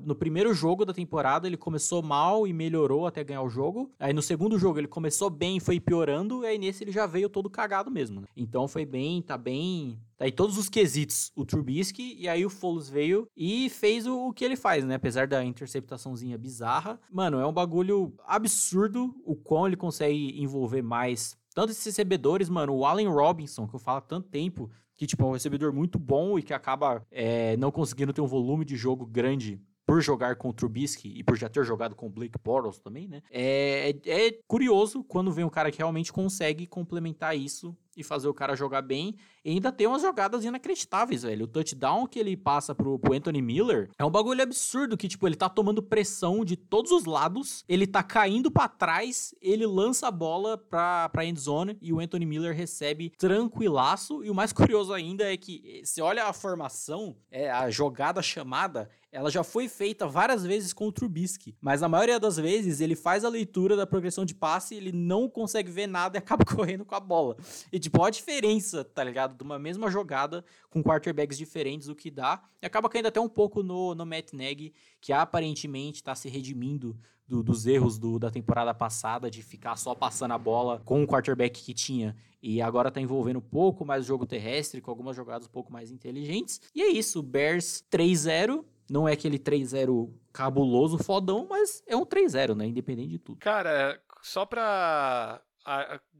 no primeiro jogo da temporada, ele começou mal e melhorou até ganhar o jogo. Aí no segundo jogo, ele começou bem e foi piorando. E aí nesse ele já veio todo cagado mesmo. Né? Então foi bem, tá bem. Tá todos os quesitos. O Trubisky e aí o Foles veio e fez o, o que ele faz, né? Apesar da interceptaçãozinha bizarra. Mano, é um bagulho absurdo o quão ele consegue envolver mais. Tanto esses recebedores, mano, o Allen Robinson, que eu falo há tanto tempo, que tipo, é um recebedor muito bom e que acaba é, não conseguindo ter um volume de jogo grande por jogar com o Trubisky e por já ter jogado com o Blake Bortles também, né? É, é, é curioso quando vem um cara que realmente consegue complementar isso e fazer o cara jogar bem. E ainda tem umas jogadas inacreditáveis, velho. O touchdown que ele passa pro, pro Anthony Miller é um bagulho absurdo que, tipo, ele tá tomando pressão de todos os lados, ele tá caindo para trás, ele lança a bola pra, pra endzone e o Anthony Miller recebe tranquilaço. E o mais curioso ainda é que, se olha a formação, é a jogada chamada, ela já foi feita várias vezes com o Trubisky, mas na maioria das vezes ele faz a leitura da progressão de passe, ele não consegue ver nada e acaba correndo com a bola. E tipo, a diferença, tá ligado? De uma mesma jogada com quarterbacks diferentes, o que dá. E acaba caindo até um pouco no, no Matt Nagy, que aparentemente tá se redimindo do, dos erros do, da temporada passada, de ficar só passando a bola com o quarterback que tinha. E agora tá envolvendo um pouco mais o jogo terrestre, com algumas jogadas um pouco mais inteligentes. E é isso, Bears 3-0. Não é aquele 3-0 cabuloso, fodão, mas é um 3-0, né? Independente de tudo. Cara, só pra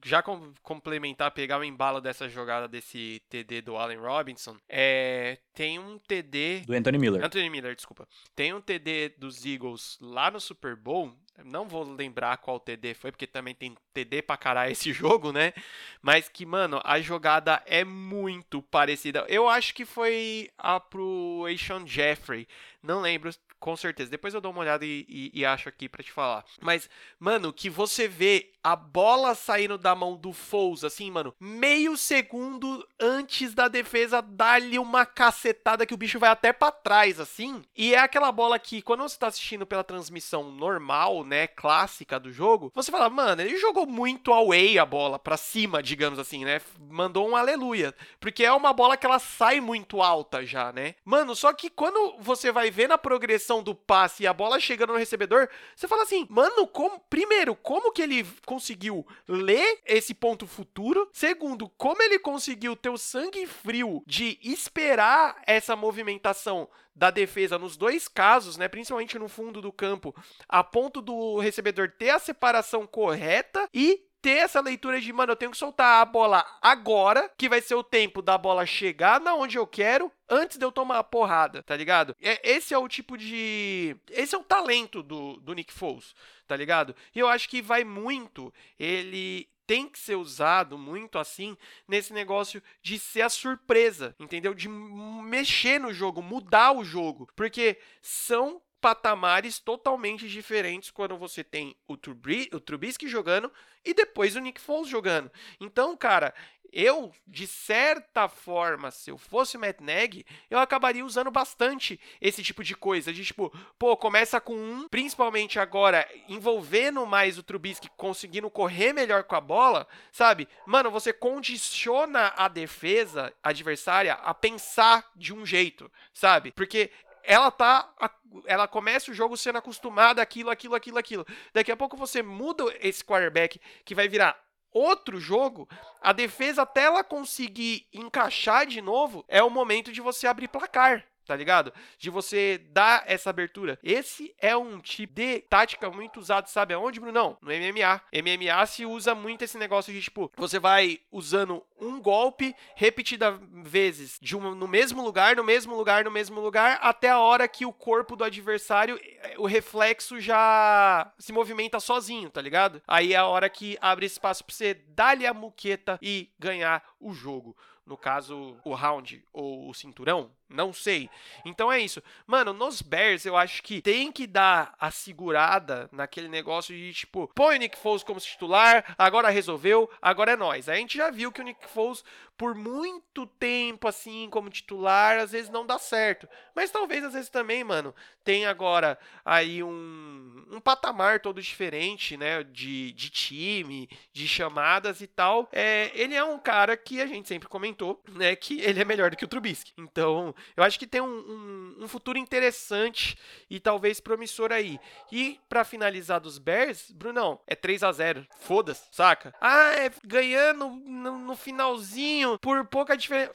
já com, complementar, pegar o embalo dessa jogada desse TD do Allen Robinson, é, tem um TD. Do Anthony Miller. Anthony Miller, desculpa. Tem um TD dos Eagles lá no Super Bowl. Não vou lembrar qual TD foi, porque também tem TD pra caralho esse jogo, né? Mas que, mano, a jogada é muito parecida. Eu acho que foi a pro Ashon Jeffrey. Não lembro com certeza. Depois eu dou uma olhada e, e, e acho aqui para te falar. Mas, mano, que você vê a bola saindo da mão do Foles, assim, mano, meio segundo antes da defesa dar-lhe uma cacetada que o bicho vai até para trás, assim. E é aquela bola que, quando você tá assistindo pela transmissão normal, né, clássica do jogo, você fala, mano, ele jogou muito away a bola para cima, digamos assim, né? Mandou um aleluia. Porque é uma bola que ela sai muito alta já, né? Mano, só que quando você vai ver na progressão do passe e a bola chegando no recebedor, você fala assim, mano, como, primeiro, como que ele conseguiu ler esse ponto futuro? Segundo, como ele conseguiu ter o sangue frio de esperar essa movimentação da defesa nos dois casos, né, principalmente no fundo do campo, a ponto do recebedor ter a separação correta e ter essa leitura de, mano, eu tenho que soltar a bola agora, que vai ser o tempo da bola chegar na onde eu quero, antes de eu tomar a porrada, tá ligado? É, esse é o tipo de. Esse é o talento do, do Nick Foles, tá ligado? E eu acho que vai muito. Ele tem que ser usado muito assim nesse negócio de ser a surpresa, entendeu? De mexer no jogo, mudar o jogo, porque são patamares totalmente diferentes quando você tem o, Trubri, o Trubisky jogando e depois o Nick Foles jogando. Então, cara, eu, de certa forma, se eu fosse o Matt Nagy, eu acabaria usando bastante esse tipo de coisa. De tipo, pô, começa com um, principalmente agora, envolvendo mais o Trubisky, conseguindo correr melhor com a bola, sabe? Mano, você condiciona a defesa adversária a pensar de um jeito, sabe? Porque ela tá. Ela começa o jogo sendo acostumada àquilo, aquilo, aquilo, aquilo. Daqui a pouco você muda esse quarterback que vai virar outro jogo, a defesa até ela conseguir encaixar de novo, é o momento de você abrir placar tá ligado? De você dar essa abertura. Esse é um tipo de tática muito usado, sabe aonde, Bruno? No MMA. MMA se usa muito esse negócio de, tipo, você vai usando um golpe repetida vezes de um, no mesmo lugar, no mesmo lugar, no mesmo lugar, até a hora que o corpo do adversário, eh, o reflexo já se movimenta sozinho, tá ligado? Aí é a hora que abre espaço pra você dar-lhe a muqueta e ganhar o jogo no caso, o round ou o cinturão, não sei. Então é isso. Mano, nos Bears eu acho que tem que dar a segurada naquele negócio de tipo, põe o Nick Foles como titular, agora resolveu, agora é nós. A gente já viu que o Nick Foles por muito tempo assim como titular, às vezes não dá certo. Mas talvez às vezes também, mano, tem agora aí um, um patamar todo diferente, né, de, de time, de chamadas e tal. É, ele é um cara que a gente sempre comentou, né, que ele é melhor do que o Trubisky. Então, eu acho que tem um, um, um futuro interessante e talvez promissor aí. E para finalizar dos Bears, Brunão, é 3 a 0 Foda-se, saca? Ah, é ganhando no, no finalzinho por pouca diferença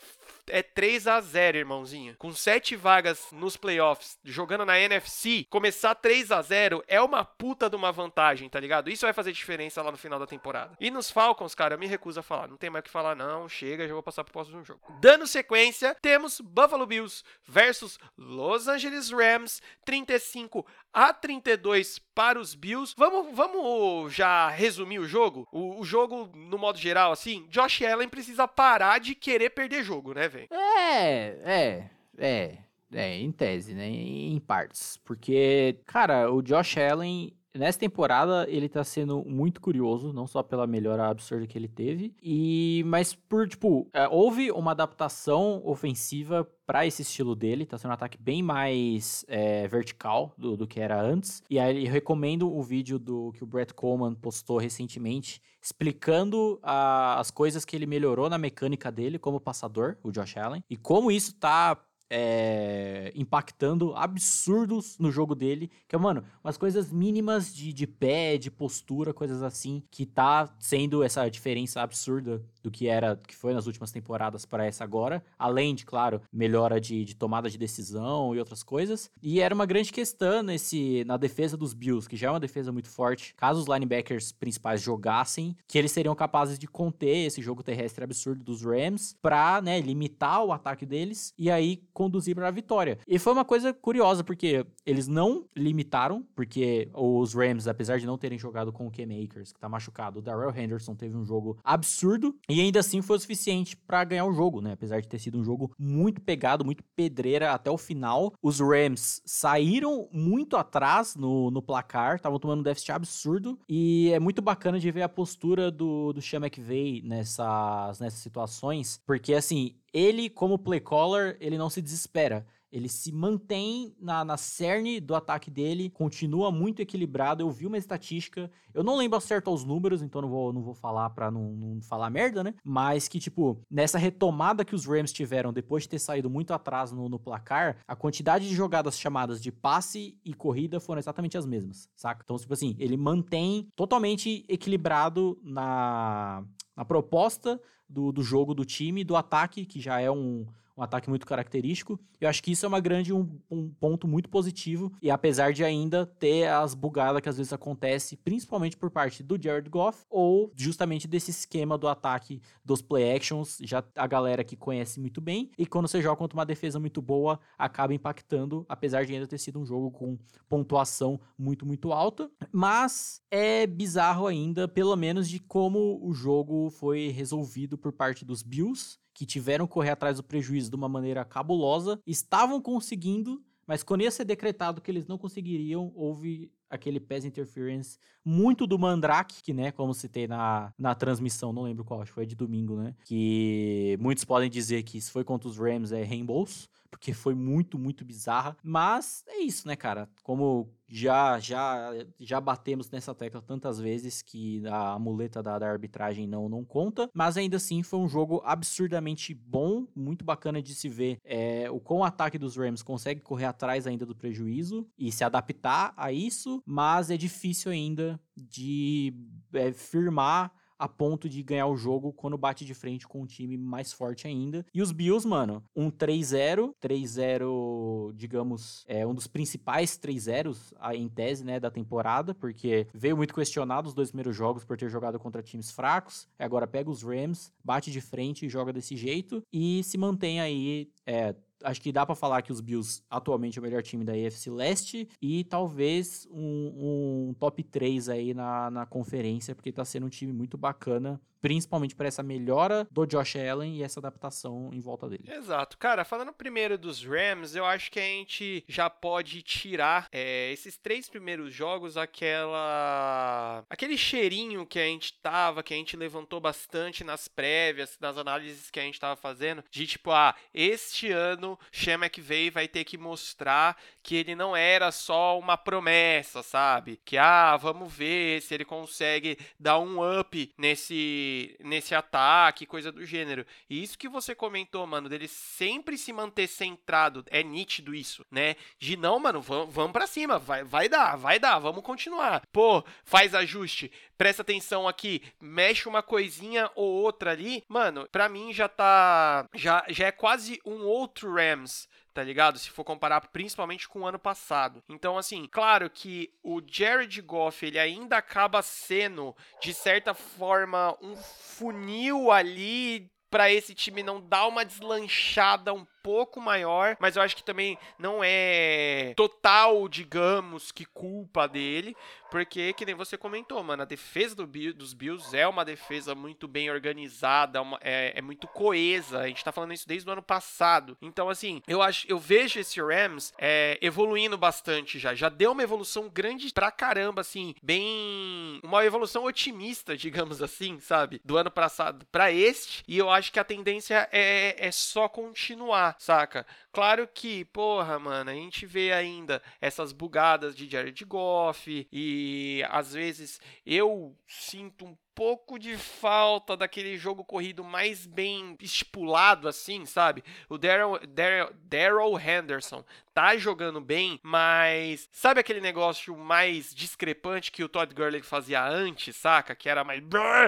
é 3 a 0 irmãozinho. Com 7 vagas nos playoffs, jogando na NFC, começar 3 a 0 é uma puta de uma vantagem, tá ligado? Isso vai fazer diferença lá no final da temporada. E nos Falcons, cara, eu me recuso a falar. Não tem mais o que falar, não. Chega, já vou passar pro próximo jogo. Dando sequência, temos Buffalo Bills versus Los Angeles Rams, 35 a 32 para os Bills. Vamos, vamos já resumir o jogo? O, o, jogo, no modo geral, assim, Josh Allen precisa parar de querer perder jogo, né, velho? É, é, é. É, em tese, né? Em partes. Porque, cara, o Josh Allen Nessa temporada, ele tá sendo muito curioso, não só pela melhora absurda que ele teve, e mas por, tipo, é, houve uma adaptação ofensiva para esse estilo dele, tá sendo um ataque bem mais é, vertical do, do, que era antes. E aí eu recomendo o vídeo do que o Brett Coleman postou recentemente, explicando a, as coisas que ele melhorou na mecânica dele como passador, o Josh Allen, e como isso tá é, impactando absurdos no jogo dele. Que é, mano, umas coisas mínimas de, de pé, de postura, coisas assim, que tá sendo essa diferença absurda do que era, que foi nas últimas temporadas para essa agora. Além de, claro, melhora de, de, tomada de decisão e outras coisas. E era uma grande questão nesse, na defesa dos Bills, que já é uma defesa muito forte. Caso os linebackers principais jogassem, que eles seriam capazes de conter esse jogo terrestre absurdo dos Rams pra, né, limitar o ataque deles e aí conduzir para a vitória. E foi uma coisa curiosa, porque eles não limitaram, porque os Rams, apesar de não terem jogado com o Cam Akers, que tá machucado, o Darrell Henderson teve um jogo absurdo, e ainda assim foi o suficiente para ganhar o jogo, né? Apesar de ter sido um jogo muito pegado, muito pedreira até o final. Os Rams saíram muito atrás no, no placar, estavam tomando um déficit absurdo, e é muito bacana de ver a postura do, do Sean McVay nessas, nessas situações, porque assim, ele, como play caller, ele não se desespera. Ele se mantém na, na cerne do ataque dele, continua muito equilibrado. Eu vi uma estatística, eu não lembro certo os números, então não vou, não vou falar pra não, não falar merda, né? Mas que, tipo, nessa retomada que os Rams tiveram depois de ter saído muito atrás no, no placar, a quantidade de jogadas chamadas de passe e corrida foram exatamente as mesmas, saca? Então, tipo assim, ele mantém totalmente equilibrado na, na proposta do, do jogo do time, do ataque, que já é um, um ataque muito característico. Eu acho que isso é uma grande um, um, ponto muito positivo. E apesar de ainda ter as bugadas que às vezes acontece, principalmente por parte do Jared Goff ou justamente desse esquema do ataque dos play actions, já a galera que conhece muito bem. E quando você joga contra uma defesa muito boa, acaba impactando, apesar de ainda ter sido um jogo com pontuação muito muito alta, mas é bizarro ainda, pelo menos de como o jogo foi resolvido por parte dos Bills que tiveram que correr atrás do prejuízo de uma maneira cabulosa, estavam conseguindo, mas quando ia ser decretado que eles não conseguiriam, houve aquele pass interference muito do Mandrake, que, né, como citei na, na transmissão, não lembro qual, acho que foi de domingo, né, que muitos podem dizer que se foi contra os Rams é reembolso, porque foi muito, muito bizarra. Mas é isso, né, cara? Como já já já batemos nessa tecla tantas vezes que a muleta da, da, arbitragem não não conta, mas ainda assim foi um jogo absurdamente bom, muito bacana de se ver é, o com o ataque dos Rams consegue correr atrás ainda do prejuízo e se adaptar a isso, mas é difícil ainda de é, firmar a ponto de ganhar o jogo quando bate de frente com um time mais forte ainda. E os Bills, mano, um 3-0, 3-0, digamos, é um dos principais 3-0s em tese, né, da temporada, porque veio muito questionado os dois primeiros jogos por ter jogado contra times fracos. Agora pega os Rams, bate de frente e joga desse jeito e se mantém aí é, acho que dá para falar que os Bills atualmente é o melhor time da AFC Leste e talvez um, um top 3 aí na, na conferência, porque tá sendo um time muito bacana principalmente para essa melhora do Josh Allen e essa adaptação em volta dele. Exato. Cara, falando primeiro dos Rams, eu acho que a gente já pode tirar é, esses três primeiros jogos aquela aquele cheirinho que a gente tava, que a gente levantou bastante nas prévias, nas análises que a gente tava fazendo, de tipo, ah, este ano Sean McVay vai ter que mostrar que ele não era só uma promessa, sabe? Que ah, vamos ver se ele consegue dar um up nesse nesse ataque, coisa do gênero. E isso que você comentou, mano, dele sempre se manter centrado, é nítido isso, né? De não, mano, vamos, vamos pra cima, vai, vai dar, vai dar, vamos continuar. Pô, faz ajuste, presta atenção aqui, mexe uma coisinha ou outra ali, mano, pra mim já tá, já, já é quase um outro Rams, tá ligado? Se for comparar principalmente com o ano passado. Então, assim, claro que o Jared Goff, ele ainda acaba sendo, de certa forma, um funil ali para esse time não dar uma deslanchada um pouco maior, mas eu acho que também não é total, digamos, que culpa dele, porque, que nem você comentou, mano, a defesa do dos Bills é uma defesa muito bem organizada, uma, é, é, muito coesa, a gente tá falando isso desde o ano passado. Então, assim, eu acho, eu vejo esse Rams é, evoluindo bastante já, já deu uma evolução grande pra caramba, assim, bem... uma evolução otimista, digamos assim, sabe? Do ano passado pra este, e eu acho que a tendência é, é só continuar saca? Claro que, porra, mano, a gente vê ainda essas bugadas de Jared Goff e às vezes eu sinto um pouco de falta daquele jogo corrido mais bem estipulado, assim, sabe? O Daryl, Henderson tá jogando bem, mas sabe aquele negócio mais discrepante que o Todd Gurley fazia antes, saca? Que era mais.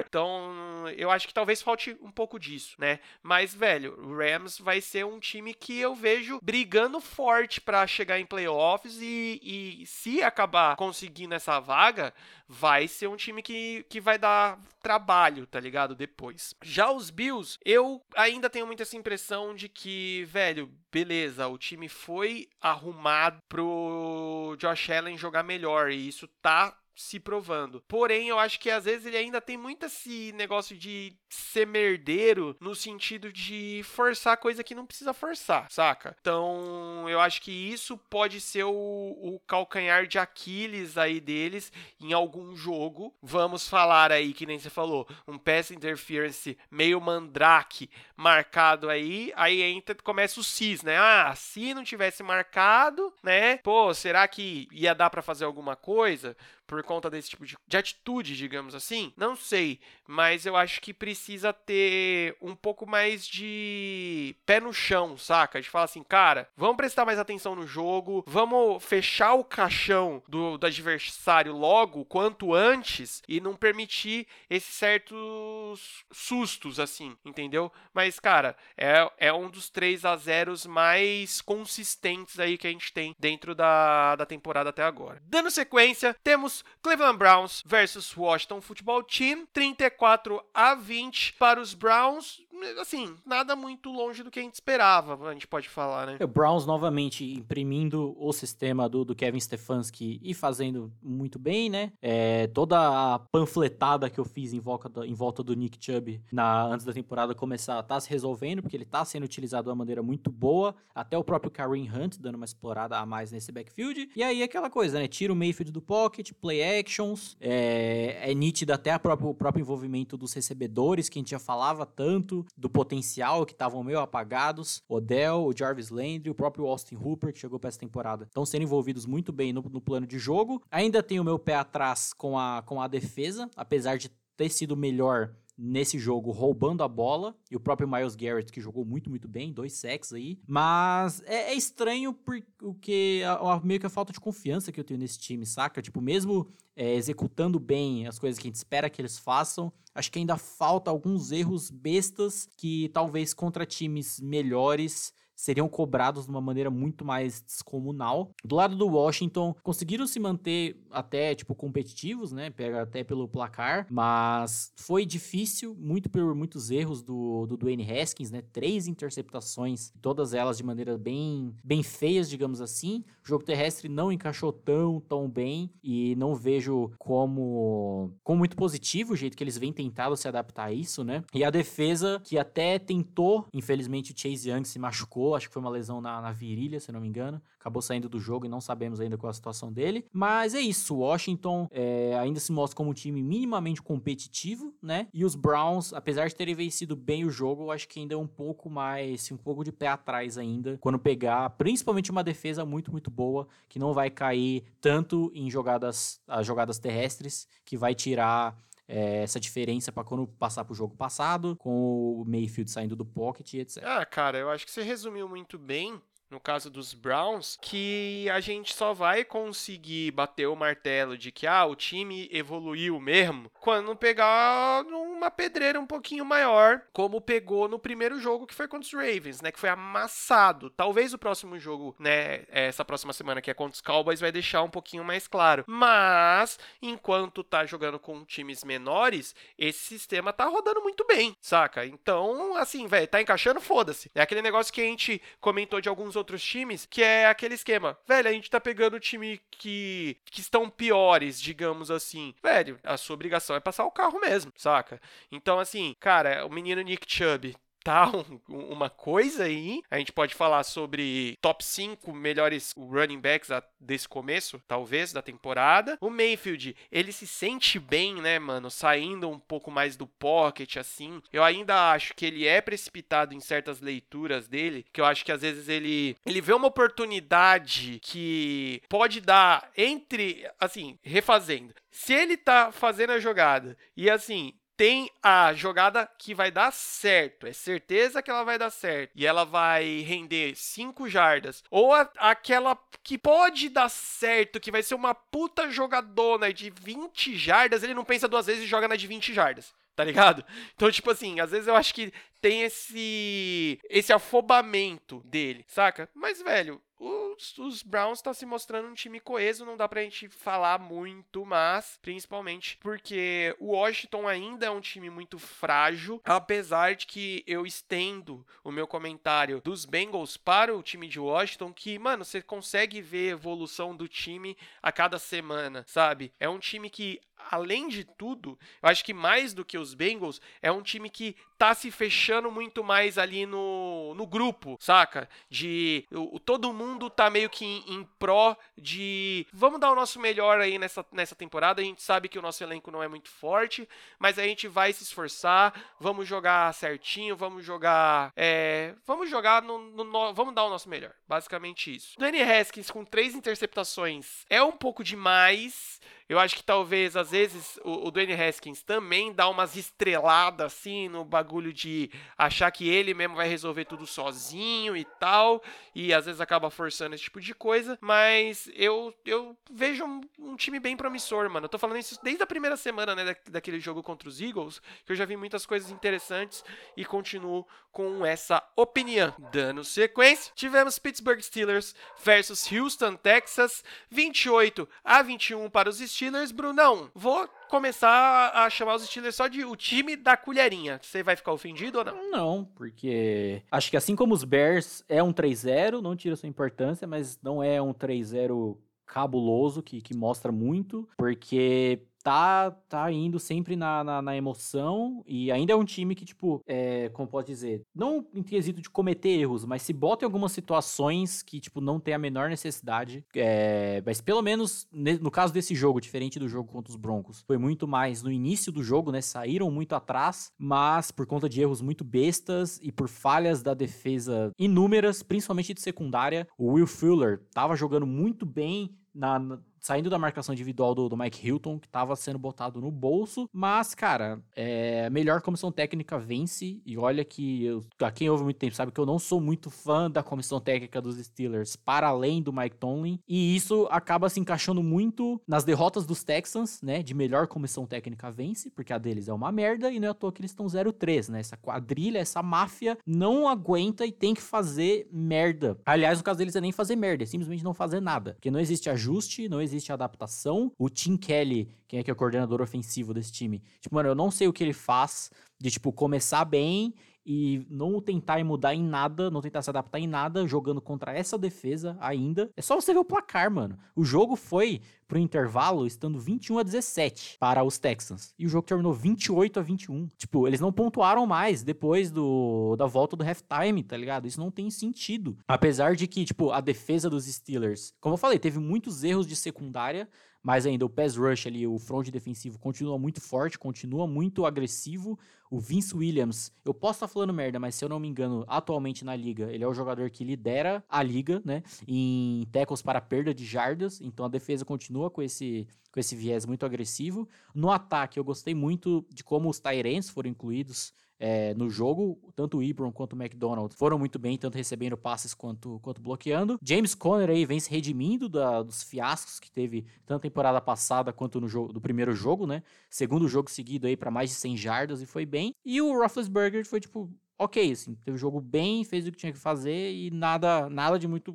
Então, eu acho que talvez falte um pouco disso, né? Mas, velho, o Rams vai ser um time que eu vejo brigando forte para chegar em playoffs e, e se acabar conseguindo essa vaga, vai ser um time que, que vai dar trabalho, tá ligado? Depois. Já os Bills, eu ainda tenho muita essa impressão de que, velho, beleza, o time foi arrumado pro Josh Allen jogar melhor e isso tá se provando. Porém, eu acho que às vezes ele ainda tem muito esse negócio de ser merdeiro no sentido de forçar coisa que não precisa forçar, saca? Então, eu acho que isso pode ser o, o calcanhar de Aquiles aí deles em algum jogo. Vamos falar aí, que nem você falou, um pass interference meio mandrake marcado aí, aí entra, começa o cis, né? Ah, se não tivesse marcado, né? Pô, será que ia dar para fazer alguma coisa? Por conta desse tipo de, de, atitude, digamos assim? Não sei, mas eu acho que precisa ter um pouco mais de pé no chão, saca? De falar assim, cara, vamos prestar mais atenção no jogo, vamos fechar o caixão do, do adversário logo, quanto antes, e não permitir esses certos sustos, assim, entendeu? Mas, cara, é, é um dos 3 a 0 mais consistentes aí que a gente tem dentro da, da temporada até agora. Dando sequência, temos Cleveland Browns versus Washington Football Team, 34 a 20 para os Browns assim, nada muito longe do que a gente esperava, a gente pode falar, né? O Browns novamente imprimindo o sistema do, do Kevin Stefanski e fazendo muito bem, né? É, toda a panfletada que eu fiz em volta, do, em volta do Nick Chubb na, antes da temporada começar tá se resolvendo, porque ele tá sendo utilizado de uma maneira muito boa, até o próprio Kareem Hunt dando uma explorada a mais nesse backfield. E aí aquela coisa, né? Tira o Mayfield do pocket, play actions, é, é nítido até a próprio, o próprio envolvimento dos recebedores, que a gente já falava tanto, do potencial que estavam meio apagados. Odell, o Jarvis Landry, o próprio Austin Hooper, que chegou para essa temporada, estão sendo envolvidos muito bem no, no, plano de jogo. Ainda tenho o meu pé atrás com a, com a defesa, apesar de ter sido melhor nesse jogo roubando a bola, e o próprio Miles Garrett que jogou muito, muito bem, dois sacks aí. Mas é, é estranho porque a, a, meio que a falta de confiança que eu tenho nesse time, saca? Tipo, mesmo é, executando bem as coisas que a gente espera que eles façam, acho que ainda falta alguns erros bestas que talvez contra times melhores seriam cobrados de uma maneira muito mais descomunal. Do lado do Washington, conseguiram se manter até, tipo, competitivos, né? Pega até pelo placar, mas foi difícil, muito por muitos erros do, do Dwayne Haskins, né? Três interceptações, todas elas de maneira bem, bem feias, digamos assim. O jogo terrestre não encaixou tão, tão bem e não vejo como, como muito positivo o jeito que eles vêm tentado se adaptar a isso, né? E a defesa, que até tentou, infelizmente o Chase Young se machucou acho que foi uma lesão na, na virilha, se não me engano. Acabou saindo do jogo e não sabemos ainda qual a situação dele. Mas é isso, Washington é, ainda se mostra como um time minimamente competitivo, né? E os Browns, apesar de terem vencido bem o jogo, acho que ainda é um pouco mais, um pouco de pé atrás ainda, quando pegar principalmente uma defesa muito, muito boa, que não vai cair tanto em jogadas, as jogadas terrestres, que vai tirar é, essa diferença para quando passar pro jogo passado, com o Mayfield saindo do pocket, etc. Ah, cara, eu acho que você resumiu muito bem no caso dos Browns, que a gente só vai conseguir bater o martelo de que ah, o time evoluiu mesmo quando pegar uma pedreira um pouquinho maior, como pegou no primeiro jogo que foi contra os Ravens, né, que foi amassado. Talvez o próximo jogo, né, essa próxima semana que é contra os Cowboys vai deixar um pouquinho mais claro. Mas enquanto tá jogando com times menores, esse sistema tá rodando muito bem, saca? Então, assim, velho, tá encaixando, foda-se. É aquele negócio que a gente comentou de alguns outros times, que é aquele esquema. Velho, a gente tá pegando time que, que estão piores, digamos assim. Velho, a sua obrigação é passar o carro mesmo, saca? Então, assim, cara, o menino Nick Chubb tá um, uma coisa aí. A gente pode falar sobre top 5 melhores running backs desse começo, talvez, da temporada. O Mayfield, ele se sente bem, né, mano? Saindo um pouco mais do pocket, assim. Eu ainda acho que ele é precipitado em certas leituras dele, que eu acho que às vezes ele, ele vê uma oportunidade que pode dar entre, assim, refazendo. Se ele tá fazendo a jogada e assim, tem a jogada que vai dar certo, é certeza que ela vai dar certo, e ela vai render 5 jardas, ou a, aquela que pode dar certo, que vai ser uma puta jogadona de 20 jardas, ele não pensa duas vezes e joga na de 20 jardas tá ligado? Então, tipo assim, às vezes eu acho que tem esse esse afobamento dele, saca? Mas, velho, os, os Browns estão tá se mostrando um time coeso, não dá pra gente falar muito, mas principalmente porque o Washington ainda é um time muito frágil, apesar de que eu estendo o meu comentário dos Bengals para o time de Washington, que, mano, você consegue ver a evolução do time a cada semana, sabe? É um time que além de tudo, eu acho que mais do que os Bengals, é um time que tá se fechando muito mais ali no, no grupo, saca? De o, todo mundo tá meio que em, em pró de vamos dar o nosso melhor aí nessa, nessa temporada. A gente sabe que o nosso elenco não é muito forte, mas a gente vai se esforçar, vamos jogar certinho, vamos jogar. É, vamos jogar no, no, no, Vamos dar o nosso melhor. Basicamente isso. Danny Haskins com três interceptações é um pouco demais. Eu acho que talvez, às vezes, o, o Dwayne Haskins também dá umas estreladas assim no bagulho de achar que ele mesmo vai resolver tudo sozinho e tal. E às vezes acaba forçando esse tipo de coisa. Mas eu, eu vejo um, um time bem promissor, mano. Eu tô falando isso desde a primeira semana, né, da, daquele jogo contra os Eagles, que eu já vi muitas coisas interessantes e continuo com essa opinião. Dando sequência, tivemos Pittsburgh Steelers versus Houston, Texas, 28 a 21 para os Steelers. Steelers, Brunão, vou começar a chamar os Steelers só de o time da colherinha. Você vai ficar ofendido ou não? Não, porque acho que assim como os Bears é um 3-0, não tira sua importância, mas não é um 3-0 cabuloso que, que mostra muito, porque tá, tá indo sempre na, na, na, emoção e ainda é um time que, tipo, é, como pode dizer, não em quesito de cometer erros, mas se bota em algumas situações que, tipo, não tem a menor necessidade. É, mas pelo menos no caso desse jogo, diferente do jogo contra os Broncos, foi muito mais no início do jogo, né? Saíram muito atrás, mas por conta de erros muito bestas e por falhas da defesa inúmeras, principalmente de secundária, o Will Fuller tava jogando muito bem na, saindo da marcação individual do, do Mike Hilton, que estava sendo botado no bolso. Mas, cara, é, melhor comissão técnica vence. E olha que eu, a quem ouve muito tempo sabe que eu não sou muito fã da comissão técnica dos Steelers, para além do Mike Tomlin. E isso acaba se encaixando muito nas derrotas dos Texans, né? De melhor comissão técnica vence, porque a deles é uma merda. E não é à toa que eles estão 0-3, né? Essa quadrilha, essa máfia não aguenta e tem que fazer merda. Aliás, no caso deles é nem fazer merda, é simplesmente não fazer nada. Porque não existe ajuste, não existe adaptação. O Tim Kelly, quem é que é o coordenador ofensivo desse time, tipo, mano, eu não sei o que ele faz de, tipo, começar bem e não tentar mudar em nada, não tentar se adaptar em nada, jogando contra essa defesa ainda. É só você ver o placar, mano. O jogo foi pro intervalo estando 21 a 17 para os Texans. E o jogo terminou 28 a 21. Tipo, eles não pontuaram mais depois do da volta do halftime, tá ligado? Isso não tem sentido. Apesar de que, tipo, a defesa dos Steelers, como eu falei, teve muitos erros de secundária, mas ainda o pass rush ali, o front defensivo continua muito forte, continua muito agressivo. O Vince Williams, eu posso estar tá falando merda, mas se eu não me engano, atualmente na liga, ele é o jogador que lidera a liga, né, em tackles para perda de jardas, então a defesa continua com esse com esse viés muito agressivo. No ataque, eu gostei muito de como os Tyrants foram incluídos é, no jogo. Tanto o Ibron quanto o McDonald foram muito bem, tanto recebendo passes quanto, quanto bloqueando. James Conner aí vem se redimindo da, dos fiascos que teve tanto temporada passada quanto no jogo, do primeiro jogo, né? Segundo jogo seguido aí para mais de 100 jardas e foi bem. E o Roethlisberger foi tipo ok, assim, teve um jogo bem, fez o que tinha que fazer e nada nada de muito.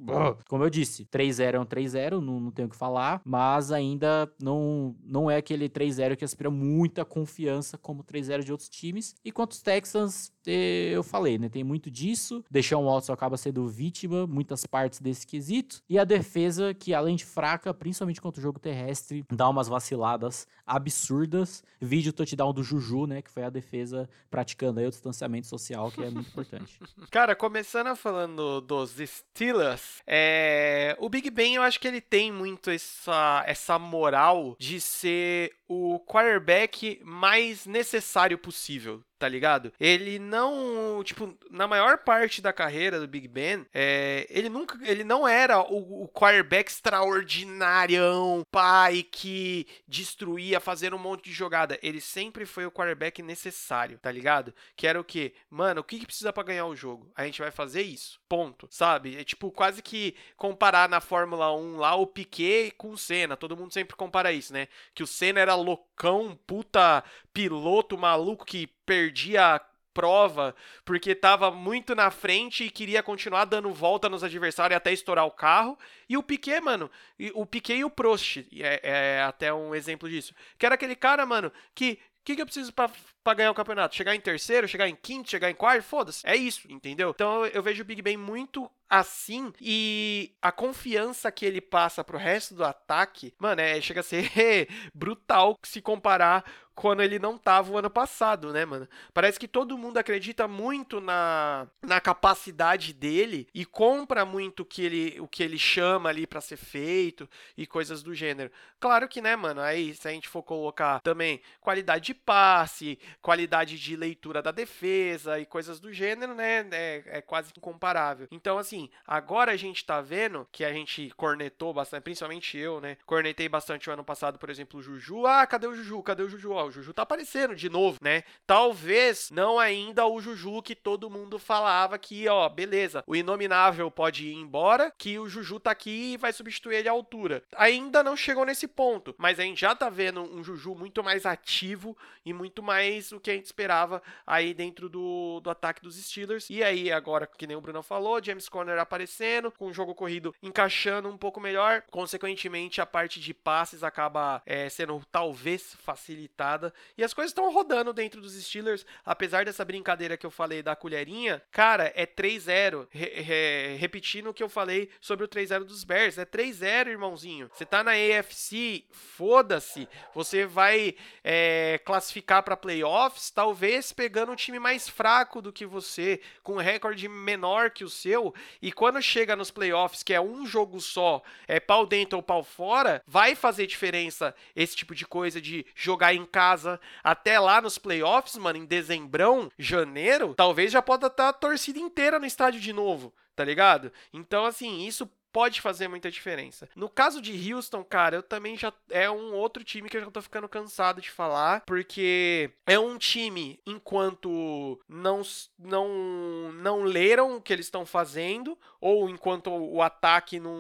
Como eu disse, 3-0 é um 3-0, não, não tenho o que falar, mas ainda não, não é aquele 3-0 que aspira muita confiança como 3-0 de outros times. E quanto os Texans, eu falei, né? Tem muito disso. Deixar um Watson acaba sendo vítima, muitas partes desse quesito. E a defesa, que além de fraca, principalmente contra o jogo terrestre, dá umas vaciladas absurdas. Vídeo touchdown do Juju, né? Que foi a defesa praticando aí o distanciamento social que é muito importante. Cara, começando falando dos Steelers, é... o Big Ben eu acho que ele tem muito essa, essa moral de ser o quarterback mais necessário possível, tá ligado? Ele não, tipo, na maior parte da carreira do Big Ben, é, ele nunca, ele não era o, o quarterback extraordinário, pai que destruía, fazendo um monte de jogada. Ele sempre foi o quarterback necessário, tá ligado? Que era o quê? Mano, o que, que precisa para ganhar o jogo? A gente vai fazer isso. Ponto, sabe? É tipo quase que comparar na Fórmula 1 lá o Piquet com o Senna. Todo mundo sempre compara isso, né? Que o Senna era loucão, puta piloto maluco que perdia a prova porque tava muito na frente e queria continuar dando volta nos adversários até estourar o carro. E o Piquet, mano, o Piquet e o Prost é, é até um exemplo disso. Que era aquele cara, mano, que o que, que eu preciso para ganhar o campeonato? Chegar em terceiro, chegar em quinto, chegar em quarto? Foda-se. É isso, entendeu? Então eu vejo o Big Ben muito assim e a confiança que ele passa pro resto do ataque, mano, é, chega a ser brutal se comparar quando ele não tava o ano passado, né, mano? Parece que todo mundo acredita muito na, na capacidade dele e compra muito o que ele, o que ele chama ali para ser feito e coisas do gênero. Claro que, né, mano, aí se a gente for colocar também qualidade de passe, qualidade de leitura da defesa e coisas do gênero, né, é, é quase incomparável. Então, assim, agora a gente tá vendo que a gente cornetou bastante, principalmente eu, né, cornetei bastante o ano passado, por exemplo, o Juju. Ah, cadê o Juju? Cadê o Juju? Ó, Juju tá aparecendo de novo, né? Talvez não ainda o Juju que todo mundo falava que, ó, beleza, o Inominável pode ir embora, que o Juju tá aqui e vai substituir ele à altura. Ainda não chegou nesse ponto, mas a gente já tá vendo um Juju muito mais ativo e muito mais o que a gente esperava aí dentro do, do ataque dos Steelers. E aí, agora, que nem o Bruno falou, James Conner aparecendo, com o jogo corrido encaixando um pouco melhor, consequentemente a parte de passes acaba é, sendo talvez facilitada e as coisas estão rodando dentro dos Steelers, apesar dessa brincadeira que eu falei da colherinha, cara, é 3-0, re, re, repetindo o que eu falei sobre o 3-0 dos Bears, é 3-0, irmãozinho. Você tá na AFC, foda-se, você vai é, classificar para playoffs, talvez pegando um time mais fraco do que você, com um recorde menor que o seu, e quando chega nos playoffs, que é um jogo só, é pau dentro ou pau fora, vai fazer diferença esse tipo de coisa de jogar em casa. Até lá nos playoffs, mano, em dezembrão, janeiro, talvez já possa estar a torcida inteira no estádio de novo tá ligado? Então, assim, isso pode fazer muita diferença. No caso de Houston, cara, eu também já é um outro time que eu já tô ficando cansado de falar, porque é um time enquanto não não não leram o que eles estão fazendo ou enquanto o ataque não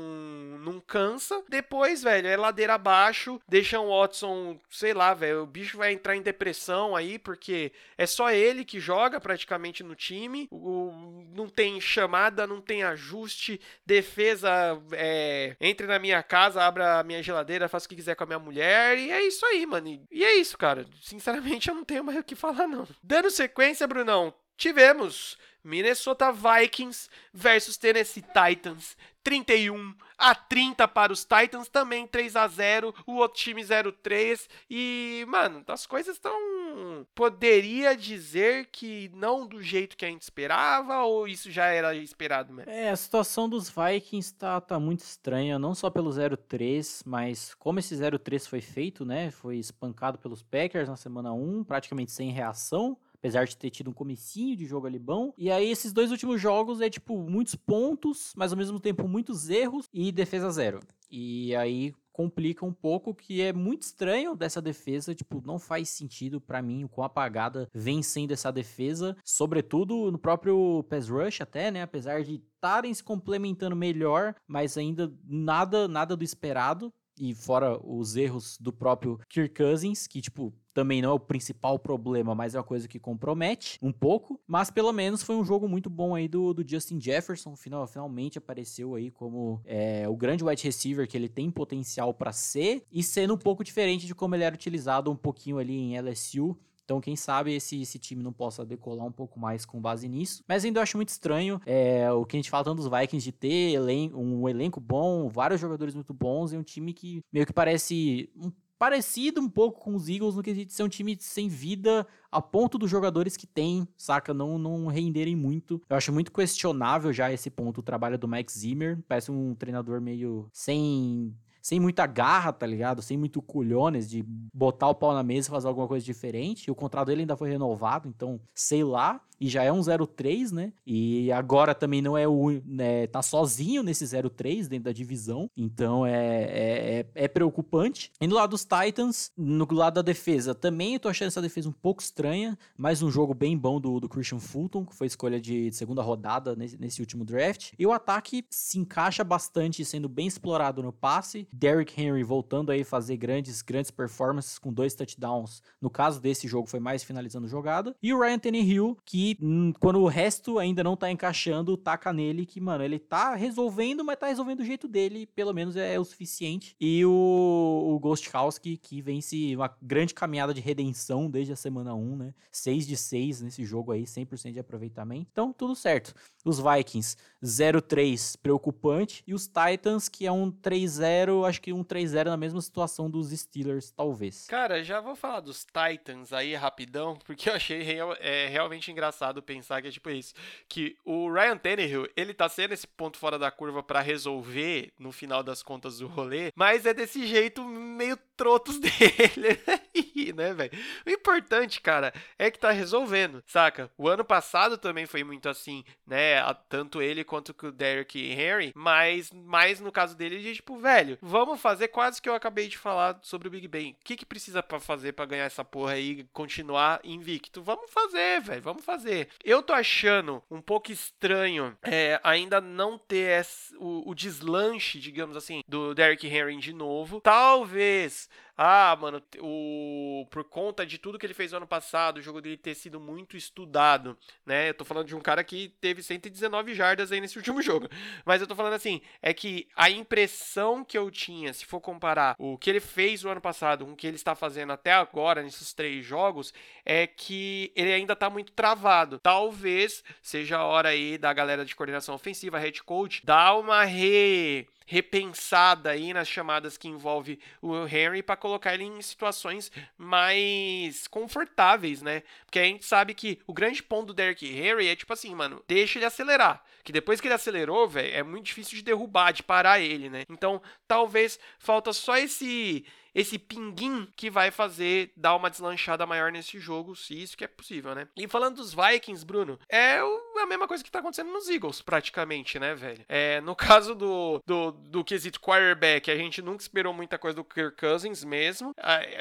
não cansa, depois, velho, é ladeira abaixo, deixam o Watson, sei lá, velho, o bicho vai entrar em depressão aí porque é só ele que joga praticamente no time, o, não tem chamada, não tem ajuste, defesa é, entre na minha casa, abra a minha geladeira, faça o que quiser com a minha mulher. E é isso aí, mano. E é isso, cara. Sinceramente, eu não tenho mais o que falar, não. Dando sequência, Brunão, tivemos Minnesota Vikings versus Tennessee Titans. 31 a 30 para os Titans, também 3 a 0 o outro time 0-3. E, mano, as coisas estão. Poderia dizer que não do jeito que a gente esperava, ou isso já era esperado mesmo? É, a situação dos Vikings tá, tá muito estranha, não só pelo 0-3, mas como esse 0-3 foi feito, né? Foi espancado pelos Packers na semana 1, praticamente sem reação apesar de ter tido um comecinho de jogo ali bom. E aí esses dois últimos jogos é tipo muitos pontos, mas ao mesmo tempo muitos erros e defesa zero. E aí complica um pouco, que é muito estranho dessa defesa, tipo, não faz sentido para mim o quão apagada vem sendo essa defesa, sobretudo no próprio pass rush até, né, apesar de estarem se complementando melhor, mas ainda nada nada do esperado e fora os erros do próprio Kirk Cousins, que, tipo, também não é o principal problema, mas é uma coisa que compromete um pouco. Mas pelo menos foi um jogo muito bom aí do, do Justin Jefferson. Final, finalmente apareceu aí como é, o grande wide receiver que ele tem potencial para ser e sendo um pouco diferente de como ele era utilizado um pouquinho ali em LSU. Então, quem sabe esse, esse time não possa decolar um pouco mais com base nisso. Mas ainda eu acho muito estranho é, o que a gente fala tanto dos Vikings de ter elen um elenco bom, vários jogadores muito bons e um time que meio que parece um parecido um pouco com os Eagles no quesito de ser um time sem vida a ponto dos jogadores que tem, saca, não, não renderem muito. Eu acho muito questionável já esse ponto o trabalho do Mike Zimmer. Parece um treinador meio sem sem muita garra, tá ligado? Sem muito culhones de botar o pau na mesa e fazer alguma coisa diferente. O contrato dele ainda foi renovado, então sei lá. E já é um 03, né? E agora também não é o. Né, tá sozinho nesse 03 dentro da divisão. Então é, é, é, é preocupante. E no lado dos Titans, no lado da defesa, também eu tô achando essa defesa um pouco estranha. Mais um jogo bem bom do, do Christian Fulton, que foi escolha de segunda rodada nesse, nesse último draft. E o ataque se encaixa bastante, sendo bem explorado no passe. Derrick Henry voltando aí fazer grandes, grandes performances com dois touchdowns. No caso desse jogo foi mais finalizando jogada. E o Ryan Tannehill, que hum, quando o resto ainda não tá encaixando, taca nele que, mano, ele tá resolvendo, mas tá resolvendo do jeito dele, pelo menos é, é o suficiente. E o, o Ghost House, que, que vence uma grande caminhada de redenção desde a semana 1, né? 6 de 6 nesse jogo aí, 100% de aproveitamento. Então, tudo certo. Os Vikings 0-3 preocupante e os Titans que é um 3-0, acho que um 3-0 na mesma situação dos Steelers, talvez. Cara, já vou falar dos Titans aí rapidão, porque eu achei real, é, realmente engraçado pensar que é tipo isso, que o Ryan Tannehill, ele tá sendo esse ponto fora da curva para resolver no final das contas o rolê, mas é desse jeito meio trotos dele, né, velho? O importante, cara, é que tá resolvendo, saca? O ano passado também foi muito assim, né, tanto ele quanto o Derrick Henry, mas mais no caso dele de tipo, velho, vamos fazer quase que eu acabei de falar sobre o Big Ben. O que que precisa para fazer para ganhar essa porra aí e continuar invicto? Vamos fazer, velho, vamos fazer. Eu tô achando um pouco estranho é, ainda não ter esse, o, o deslanche, digamos assim, do Derrick Henry de novo. Talvez ah, mano, o por conta de tudo que ele fez no ano passado, o jogo dele ter sido muito estudado, né? Eu tô falando de um cara que teve 119 jardas aí nesse último jogo. Mas eu tô falando assim, é que a impressão que eu tinha, se for comparar o que ele fez no ano passado com o que ele está fazendo até agora nesses três jogos, é que ele ainda tá muito travado. Talvez seja a hora aí da galera de coordenação ofensiva, head coach, dar uma re repensada aí nas chamadas que envolve o Henry para colocar ele em situações mais confortáveis, né? Porque a gente sabe que o grande ponto do Derrick Henry é tipo assim, mano, deixa ele acelerar. Que depois que ele acelerou, velho, é muito difícil de derrubar, de parar ele, né? Então, talvez falta só esse esse pinguim que vai fazer dar uma deslanchada maior nesse jogo, se isso que é possível, né? E falando dos Vikings, Bruno, é a mesma coisa que tá acontecendo nos Eagles, praticamente, né, velho? É, no caso do, do, do quesito quarterback, a gente nunca esperou muita coisa do Kirk Cousins mesmo.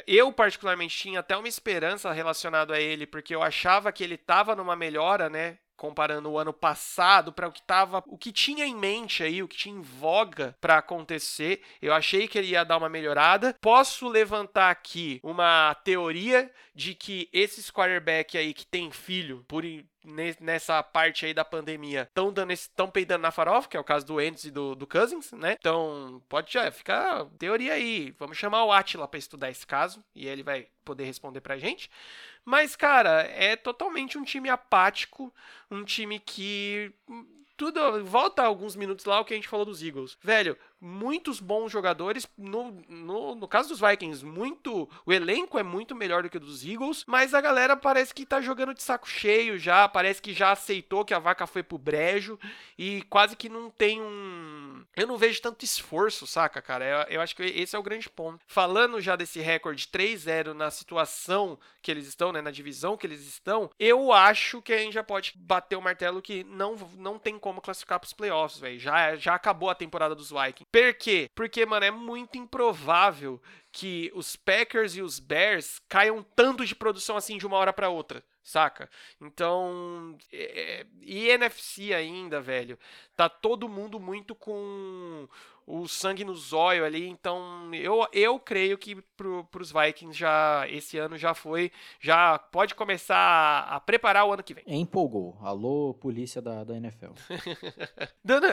Eu, particularmente, tinha até uma esperança relacionada a ele, porque eu achava que ele tava numa melhora, né? Comparando o ano passado para o que tava, o que tinha em mente aí, o que tinha em voga para acontecer. Eu achei que ele ia dar uma melhorada. Posso levantar aqui uma teoria de que esses quarterback aí que tem filho, por nessa parte aí da pandemia estão dando estão peidando na farofa, que é o caso do Endes e do, do Cousins, né? Então, pode já ficar teoria aí. Vamos chamar o Atila para estudar esse caso e ele vai poder responder pra gente. Mas, cara, é totalmente um time apático, um time que tudo volta alguns minutos lá o que a gente falou dos Eagles. Velho, muitos bons jogadores. No, no, no caso dos Vikings, muito. O elenco é muito melhor do que o dos Eagles, mas a galera parece que tá jogando de saco cheio já. Parece que já aceitou que a vaca foi pro brejo e quase que não tem um. Eu não vejo tanto esforço, saca, cara? Eu, eu acho que esse é o grande ponto. Falando já desse recorde 3-0 na situação que eles estão, né? Na divisão que eles estão, eu acho que a gente já pode bater o martelo que não, não tem como classificar pros playoffs, velho. Já, já acabou a temporada dos Vikings. Por quê? Porque, mano, é muito improvável que os Packers e os Bears caiam tanto de produção assim de uma hora para outra, saca? Então, é, é e NFC ainda, velho, tá todo mundo muito com o sangue no zóio ali. Então, eu, eu creio que pro, pros Vikings já esse ano já foi, já pode começar a, a preparar o ano que vem. Empolgou. Alô, polícia da, da NFL. Dando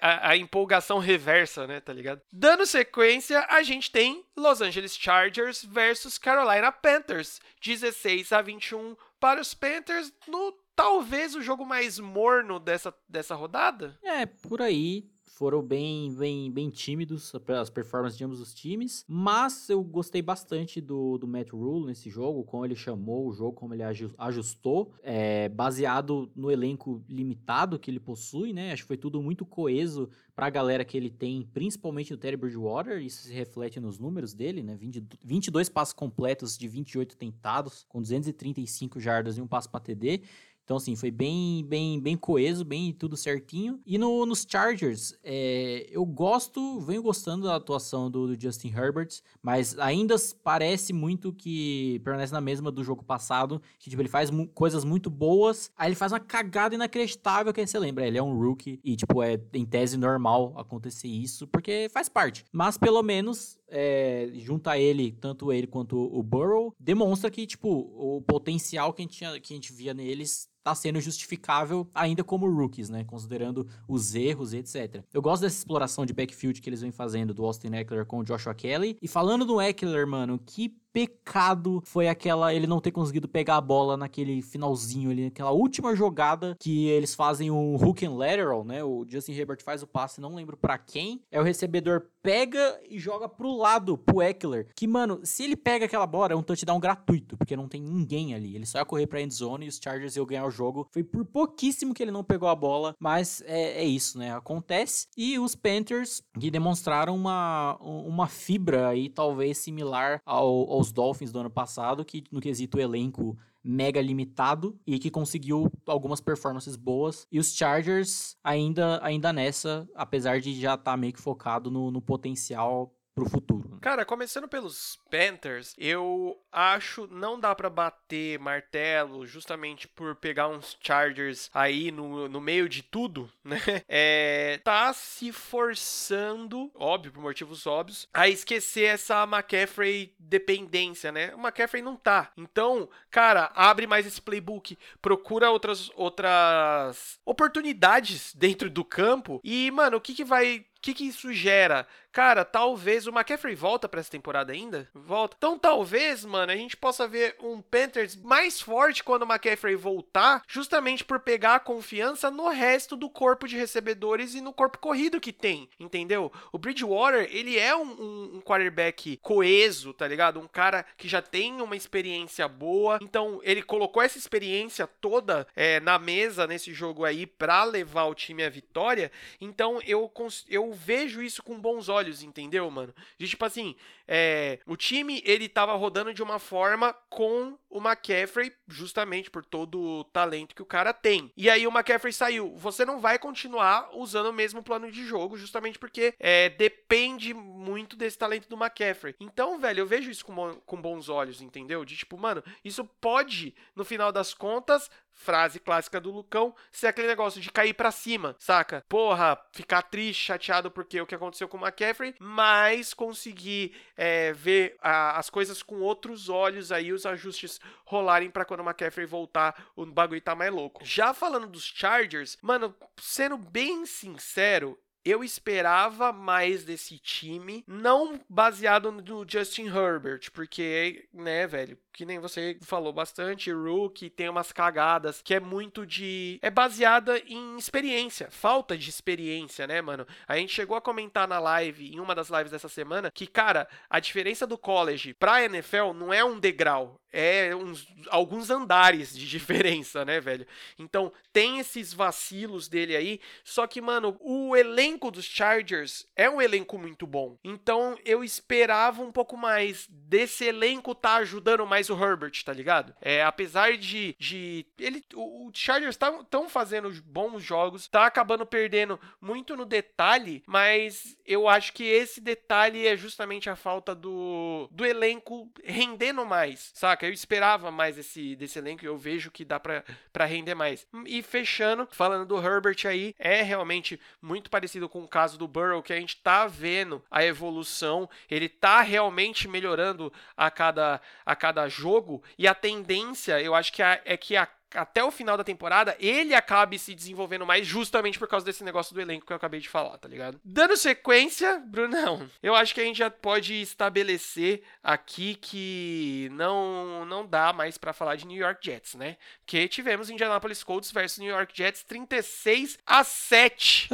a, a, empolgação reversa, né, tá ligado? Dando sequência, a gente tem Los Angeles Chargers versus Carolina Panthers, 16 a 21 para os Panthers no talvez o jogo mais morno dessa, dessa rodada? É, por aí foram bem, bem, bem tímidos as performances de ambos os times, mas eu gostei bastante do, do Matt Rule nesse jogo, como ele chamou o jogo, como ele ajustou, é, baseado no elenco limitado que ele possui, né? Acho que foi tudo muito coeso para a galera que ele tem, principalmente no Terry Bridgewater, isso se reflete nos números dele, né? 20, 22 passos completos de 28 tentados, com 235 jardas e um passo para TD. Então, assim, foi bem, bem, bem coeso, bem tudo certinho. E no, nos Chargers, é, eu gosto, venho gostando da atuação do, do, Justin Herbert, mas ainda parece muito que permanece na mesma do jogo passado. Que, tipo, ele faz mu coisas muito boas, aí ele faz uma cagada inacreditável que aí você lembra, ele é um rookie e, tipo, é em tese normal acontecer isso, porque faz parte. Mas pelo menos é, junta ele, tanto ele quanto o Burrow, demonstra que, tipo, o potencial que a gente, tinha, que a gente via neles tá sendo justificável ainda como rookies, né? Considerando os erros e etc. Eu gosto dessa exploração de backfield que eles vêm fazendo do Austin Eckler com o Joshua Kelly. E falando do Eckler, mano, que pecado foi aquela ele não ter conseguido pegar a bola naquele finalzinho ali, naquela última jogada que eles fazem um hook and lateral, né? O Justin Herbert faz o passe, não lembro para quem. É o recebedor pega e joga pro lado, pro Eckler. Que, mano, se ele pega aquela bola, é um touchdown gratuito, porque não tem ninguém ali. Ele só ia correr pra endzone e os Chargers iam ganhar o jogo. Foi por pouquíssimo que ele não pegou a bola, mas é, é isso, né? Acontece. E os Panthers, que demonstraram uma, uma fibra aí, talvez similar ao, ao os Dolphins do ano passado, que no quesito elenco mega limitado e que conseguiu algumas performances boas. E os Chargers ainda, ainda nessa, apesar de já estar tá meio que focado no, no potencial pro futuro. Né? Cara, começando pelos Panthers, eu acho não dá para bater martelo justamente por pegar uns Chargers aí no, no meio de tudo, né? É, tá se forçando, óbvio, por motivos óbvios, a esquecer essa McCaffrey dependência, né? O McCaffrey não tá. Então, cara, abre mais esse playbook, procura outras outras oportunidades dentro do campo e, mano, o que que vai que, que isso gera? Cara, talvez o McCaffrey volta para essa temporada ainda? Volta. Então talvez, mano, a gente possa ver um Panthers mais forte quando o McCaffrey voltar, justamente por pegar a confiança no resto do corpo de recebedores e no corpo corrido que tem, entendeu? O Bridgewater, ele é um, um, um quarterback coeso, tá ligado? Um cara que já tem uma experiência boa, então ele colocou essa experiência toda é, na mesa nesse jogo aí para levar o time à vitória, então eu, eu vejo isso com bons olhos olhos, entendeu, mano? De tipo assim, é, o time ele tava rodando de uma forma com o McCaffrey, justamente por todo o talento que o cara tem. E aí o McCaffrey saiu. Você não vai continuar usando o mesmo plano de jogo, justamente porque é, depende muito desse talento do McCaffrey. Então, velho, eu vejo isso com, com bons olhos, entendeu? De tipo, mano, isso pode, no final das contas, frase clássica do Lucão, ser aquele negócio de cair para cima, saca? Porra, ficar triste, chateado porque o que aconteceu com o McCaffrey, mas conseguir é, ver a, as coisas com outros olhos aí, os ajustes rolarem para quando o McCaffrey voltar, o bagulho tá mais louco. Já falando dos Chargers, mano, sendo bem sincero, eu esperava mais desse time, não baseado no Justin Herbert, porque, né, velho, que nem você falou bastante, Rookie tem umas cagadas que é muito de. É baseada em experiência, falta de experiência, né, mano? A gente chegou a comentar na live, em uma das lives dessa semana, que, cara, a diferença do college pra NFL não é um degrau, é uns, alguns andares de diferença, né, velho? Então, tem esses vacilos dele aí, só que, mano, o elenco dos Chargers é um elenco muito bom. Então, eu esperava um pouco mais desse elenco tá ajudando mais mais o Herbert, tá ligado? É, apesar de, de ele, o, o Chargers estão fazendo bons jogos, tá acabando perdendo muito no detalhe, mas eu acho que esse detalhe é justamente a falta do, do elenco rendendo mais, saca? Eu esperava mais esse, desse elenco e eu vejo que dá para render mais. E fechando, falando do Herbert aí, é realmente muito parecido com o caso do Burrow, que a gente tá vendo a evolução, ele tá realmente melhorando a cada, a cada jogo e a tendência, eu acho que é que a até o final da temporada, ele acabe se desenvolvendo mais justamente por causa desse negócio do elenco que eu acabei de falar, tá ligado? Dando sequência, Brunão, eu acho que a gente já pode estabelecer aqui que não não dá mais para falar de New York Jets, né? Porque tivemos Indianapolis Colts versus New York Jets 36 a 7.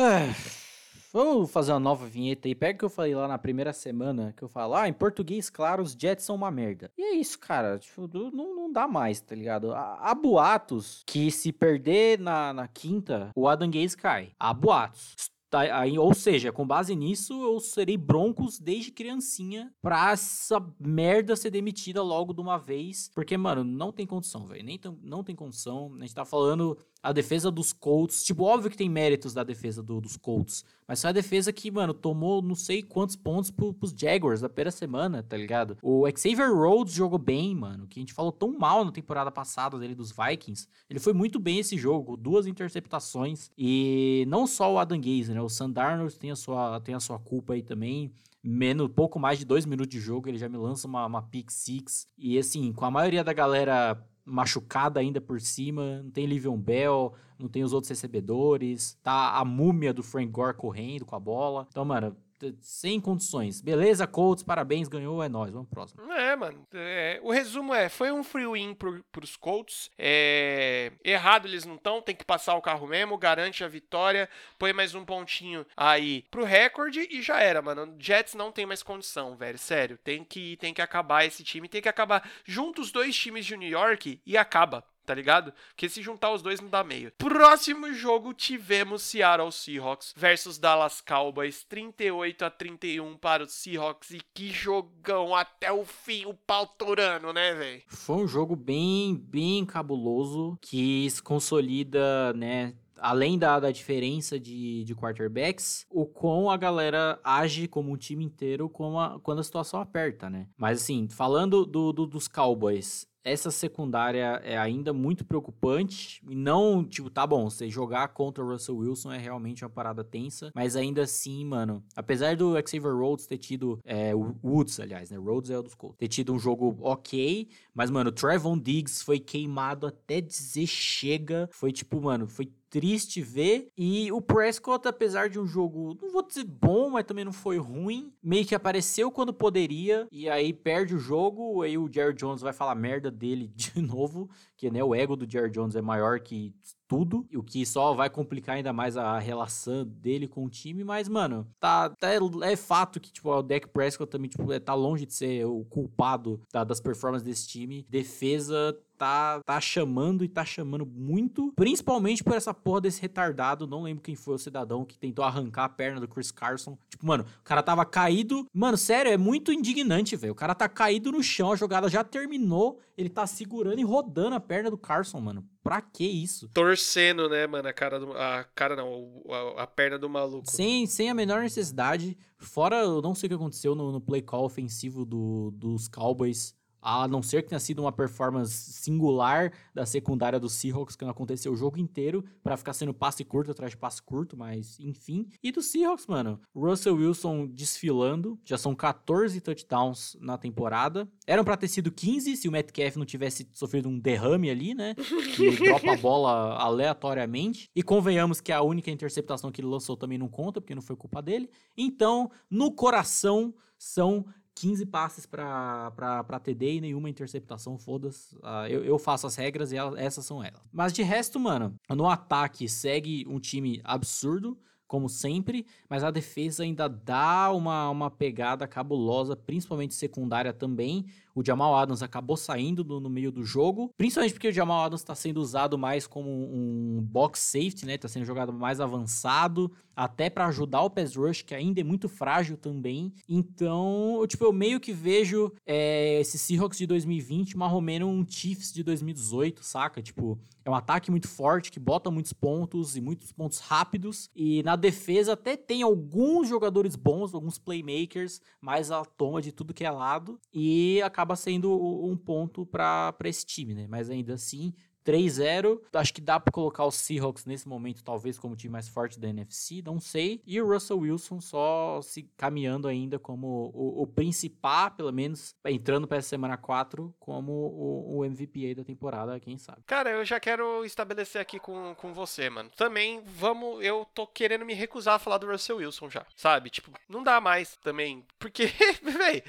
Vamos fazer uma nova vinheta aí. Pega o que eu falei lá na primeira semana, que eu falo, ah, em português, claro, os Jets são uma merda. E é isso, cara. Tipo, não, não dá mais, tá ligado? Há, boatos que se perder na, na quinta, o Adam Gaze cai. Há boatos. Tá, ou seja, com base nisso, eu serei Broncos desde criancinha pra essa merda ser demitida logo de uma vez. Porque, mano, não tem condição, velho. Nem não tem condição. A gente tá falando a defesa dos Colts. Tipo, óbvio que tem méritos da defesa do, dos Colts. Mas foi a defesa que, mano, tomou não sei quantos pontos pro, pros Jaguars na primeira semana, tá ligado? O Xavier Rhodes jogou bem, mano. Que a gente falou tão mal na temporada passada dele dos Vikings. Ele foi muito bem esse jogo. Duas interceptações. E não só o Adam Gaze, né? O Sandarnold tem a sua, tem a sua culpa aí também menos, pouco mais de dois minutos de jogo, ele já me lança uma, uma pick six. E assim, com a maioria da galera machucada ainda por cima, não tem Livion Bell, não tem os outros recebedores, tá a múmia do Frank Gore correndo com a bola. Então, mano, sem condições. Beleza, Colts, parabéns, ganhou, é nóis, vamos pro próximo. É, mano, é, o resumo é, foi um free win pro, pros Colts, é, errado eles não estão, tem que passar o carro mesmo, garante a vitória, põe mais um pontinho aí pro recorde e já era, mano, Jets não tem mais condição, velho, sério, tem que, tem que acabar esse time, tem que acabar junto os dois times de New York e acaba, tá ligado? Porque se juntar os dois não dá meio. Próximo jogo tivemos Seattle Seahawks versus Dallas Cowboys, 38 a 31 para os Seahawks e que jogão até o fim, o pau torando, né, velho? Foi um jogo bem, bem cabuloso que se consolida, né, além da, da diferença de, de quarterbacks, o quão a galera age como um time inteiro a, quando a situação aperta, né? Mas assim, falando do, do, dos Cowboys, essa secundária é ainda muito preocupante. E não, tipo, tá bom, você jogar contra o Russell Wilson é realmente uma parada tensa. Mas ainda assim, mano, apesar do Xavier Rhodes ter tido. É, Woods, aliás, né? Rhodes é o dos Colts. Ter tido um jogo ok. Mas, mano, o Trevon Diggs foi queimado até dizer chega. Foi tipo, mano, foi triste ver. E o Prescott, apesar de um jogo, não vou dizer bom, mas também não foi ruim, meio que apareceu quando poderia e aí perde o jogo. Aí o Jerry Jones vai falar merda dele de novo, que né, o ego do Jerry Jones é maior que tudo, o que só vai complicar ainda mais a relação dele com o time, mas, mano, tá, tá é fato que, tipo, o Dak Prescott também, tipo, é, tá longe de ser o culpado tá, das performances desse time. Defesa tá, tá chamando e tá chamando muito, principalmente por essa porra desse retardado, não lembro quem foi o cidadão que tentou arrancar a perna do Chris Carson. Tipo, mano, o cara tava caído. Mano, sério, é muito indignante, velho. O cara tá caído no chão, a jogada já terminou, ele tá segurando e rodando a perna do Carson, mano. Pra que isso? Torcendo, né, mano, a cara do. A cara não, a, a perna do maluco. Sem, sem a menor necessidade. Fora, eu não sei o que aconteceu no, no play call ofensivo do, dos Cowboys a não ser que tenha sido uma performance singular da secundária do Seahawks, que não aconteceu o jogo inteiro, para ficar sendo passe curto atrás de passe curto, mas enfim. E do Seahawks, mano, Russell Wilson desfilando, já são 14 touchdowns na temporada. Eram para ter sido 15 se o Metcalf não tivesse sofrido um derrame ali, né? Que dropa a bola aleatoriamente. E convenhamos que a única interceptação que ele lançou também não conta, porque não foi culpa dele. Então, no coração, são 15 passes para TD e nenhuma interceptação, foda-se. Uh, eu, eu, faço as regras e elas, essas são elas. Mas de resto, mano, no ataque segue um time absurdo como sempre, mas a defesa ainda dá uma, uma pegada cabulosa, principalmente secundária também. O Jamal Adams acabou saindo do, no meio do jogo, principalmente porque o Jamal Adams está sendo usado mais como um box safety, né? Está sendo jogado mais avançado, até para ajudar o pass rush, que ainda é muito frágil também. Então, eu, tipo, eu meio que vejo é, esse Seahawks de 2020 mais ou menos um Chiefs de 2018, saca? Tipo, é um ataque muito forte, que bota muitos pontos e muitos pontos rápidos. E na defesa até tem alguns jogadores bons, alguns playmakers, mas ela toma de tudo que é lado. E acaba sendo um ponto para esse time, né? Mas ainda assim, 3-0. Acho que dá para colocar os Seahawks nesse momento, talvez, como o time mais forte da NFC, não sei. E o Russell Wilson só se caminhando ainda como o, o principal, pelo menos, entrando para essa semana 4, como o, o, MVP da temporada, quem sabe. Cara, eu já quero estabelecer aqui com, com você, mano. Também, vamos. Eu tô querendo me recusar a falar do Russell Wilson já, sabe? Tipo, não dá mais também. Porque, velho,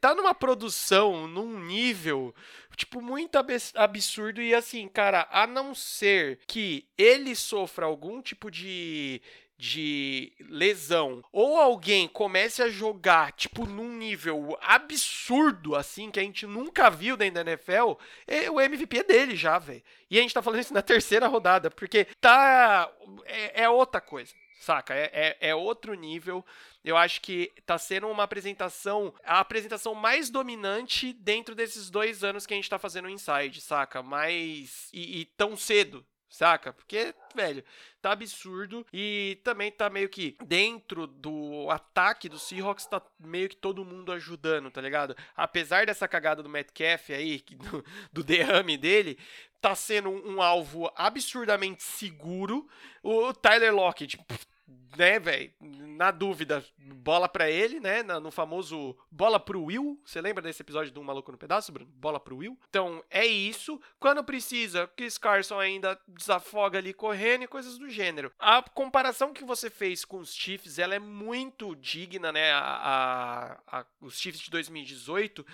tá numa produção, num nível tipo, muito absurdo. E assim, cara, a não ser que ele sofra algum tipo de de lesão ou alguém comece a jogar tipo num nível absurdo assim que a gente nunca viu dentro da NFL, é, o MVP é dele já, velho. E a gente tá falando isso na terceira rodada, porque tá é, é outra coisa saca? É, é, é, outro nível. Eu acho que tá sendo uma apresentação, a apresentação mais dominante dentro desses dois anos que a gente tá fazendo o Inside, saca? Mais. E, e tão cedo, saca? Porque, velho, tá absurdo e também tá meio que dentro do ataque do Seahawks tá meio que todo mundo ajudando, tá ligado? Apesar dessa cagada do Metcalf aí, do, do derrame dele, tá sendo um alvo absurdamente seguro. O Tyler Lockett né, velho, na dúvida, bola para ele, né, no famoso bola pro Will. Você lembra desse episódio do um Maluco no Pedaço, Bruno? Bola pro Will. Então, é isso. Quando precisa, Chris Carson ainda desafoga ali correndo e coisas do gênero. A comparação que você fez com os Chiefs, ela é muito digna, né, a, a, a os Chiefs de 2018,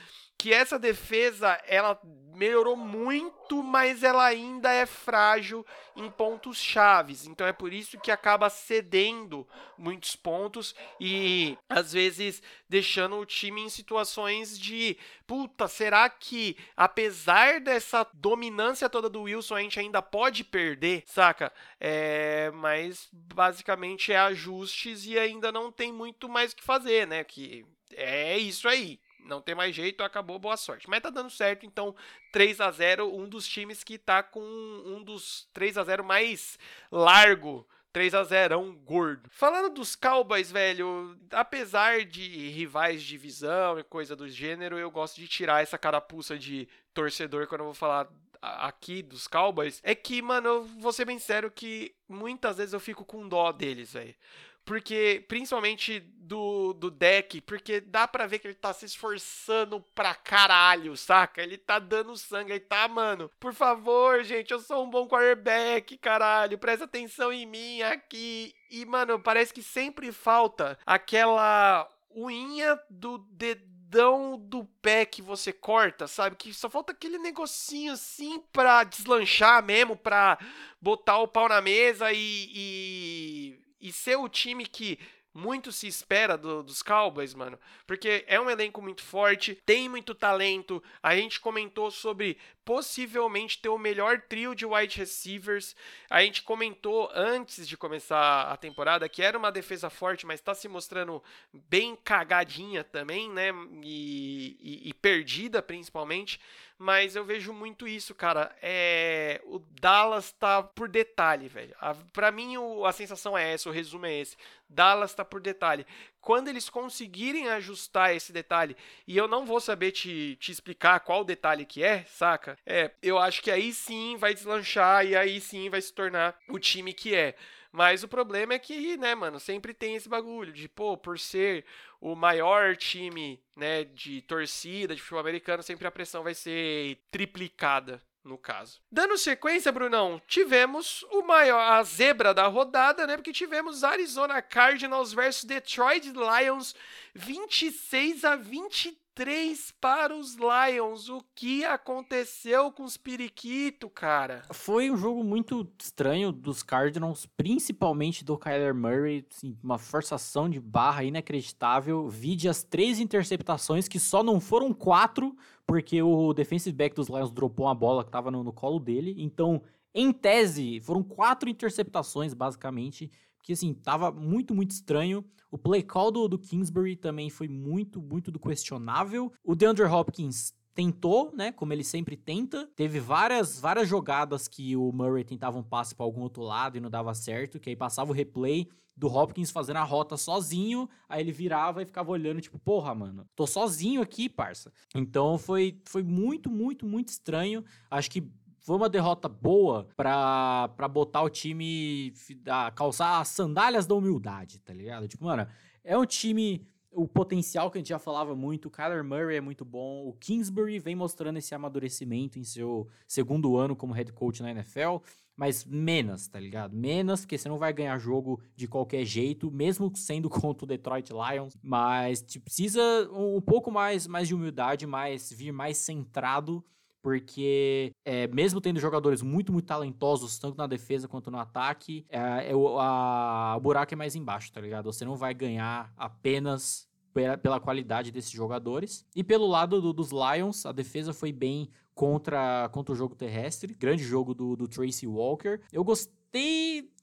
que essa defesa ela melhorou muito, mas ela ainda é frágil em pontos chaves. Então é por isso que acaba cedendo muitos pontos e às vezes deixando o time em situações de puta, será que apesar dessa dominância toda do Wilson a gente ainda pode perder, saca? É, mas basicamente é ajustes e ainda não tem muito mais o que fazer, né? Que é isso aí não tem mais jeito, acabou, boa sorte. Mas tá dando certo, então 3 a 0 um dos times que tá com um dos 3 a 0 mais largo 3 a 0 um gordo. Falando dos Cowboys, velho, apesar de rivais de divisão e coisa do gênero, eu gosto de tirar essa carapuça de torcedor quando eu vou falar aqui dos Cowboys. É que, mano, eu vou ser bem sério que muitas vezes eu fico com dó deles, velho porque principalmente do, do deck, porque dá pra ver que ele tá se esforçando pra caralho, saca? Ele tá dando sangue, ele tá, mano, por favor, gente, eu sou um bom quarterback, caralho, presta atenção em mim aqui. E, mano, parece que sempre falta aquela unha do dedão do pé que você corta, sabe? Que só falta aquele negocinho assim pra deslanchar mesmo, pra botar o pau na mesa e, e e ser o time que muito se espera do, dos Cowboys, mano. Porque é um elenco muito forte, tem muito talento. A gente comentou sobre possivelmente ter o melhor trio de wide receivers. A gente comentou antes de começar a temporada que era uma defesa forte, mas está se mostrando bem cagadinha também, né? E, e, e perdida principalmente mas eu vejo muito isso, cara. É, o Dallas tá por detalhe, velho. Para mim o, a sensação é essa, o resumo é esse. Dallas tá por detalhe. Quando eles conseguirem ajustar esse detalhe, e eu não vou saber te, te explicar qual detalhe que é, saca? É, eu acho que aí sim vai deslanchar e aí sim vai se tornar o time que é. Mas o problema é que, né, mano, sempre tem esse bagulho de, pô, por ser o maior time, né, de torcida de futebol americano, sempre a pressão vai ser triplicada no caso. Dando sequência, Brunão, tivemos o maior a zebra da rodada, né? Porque tivemos Arizona Cardinals versus Detroit Lions 26 a 23 3 para os Lions. O que aconteceu com os periquito, cara? Foi um jogo muito estranho dos Cardinals, principalmente do Kyler Murray, assim, uma forçação de barra inacreditável. Vide as três interceptações, que só não foram quatro, porque o defensive back dos Lions dropou uma bola que estava no, no colo dele. Então, em tese, foram quatro interceptações, basicamente que assim, tava muito, muito estranho. O play call do, do Kingsbury também foi muito, muito do questionável. O DeAndre Hopkins tentou, né, como ele sempre tenta. Teve várias várias jogadas que o Murray tentava um passe para algum outro lado e não dava certo, que aí passava o replay do Hopkins fazendo a rota sozinho, aí ele virava e ficava olhando tipo, porra, mano, tô sozinho aqui, parça. Então foi foi muito, muito, muito estranho. Acho que foi uma derrota boa pra, pra botar o time a calçar as sandálias da humildade, tá ligado? Tipo, mano, é um time. O potencial que a gente já falava muito, o Kyler Murray é muito bom, o Kingsbury vem mostrando esse amadurecimento em seu segundo ano como head coach na NFL, mas menos, tá ligado? Menos, porque você não vai ganhar jogo de qualquer jeito, mesmo sendo contra o Detroit Lions, mas tipo, precisa um, um pouco mais, mais de humildade, mais vir mais centrado porque é, mesmo tendo jogadores muito, muito talentosos, tanto na defesa quanto no ataque, é, é o, a, o buraco é mais embaixo, tá ligado? Você não vai ganhar apenas pela, pela qualidade desses jogadores. E pelo lado do, dos Lions, a defesa foi bem contra, contra o jogo terrestre. Grande jogo do, do Tracy Walker. Eu gostei.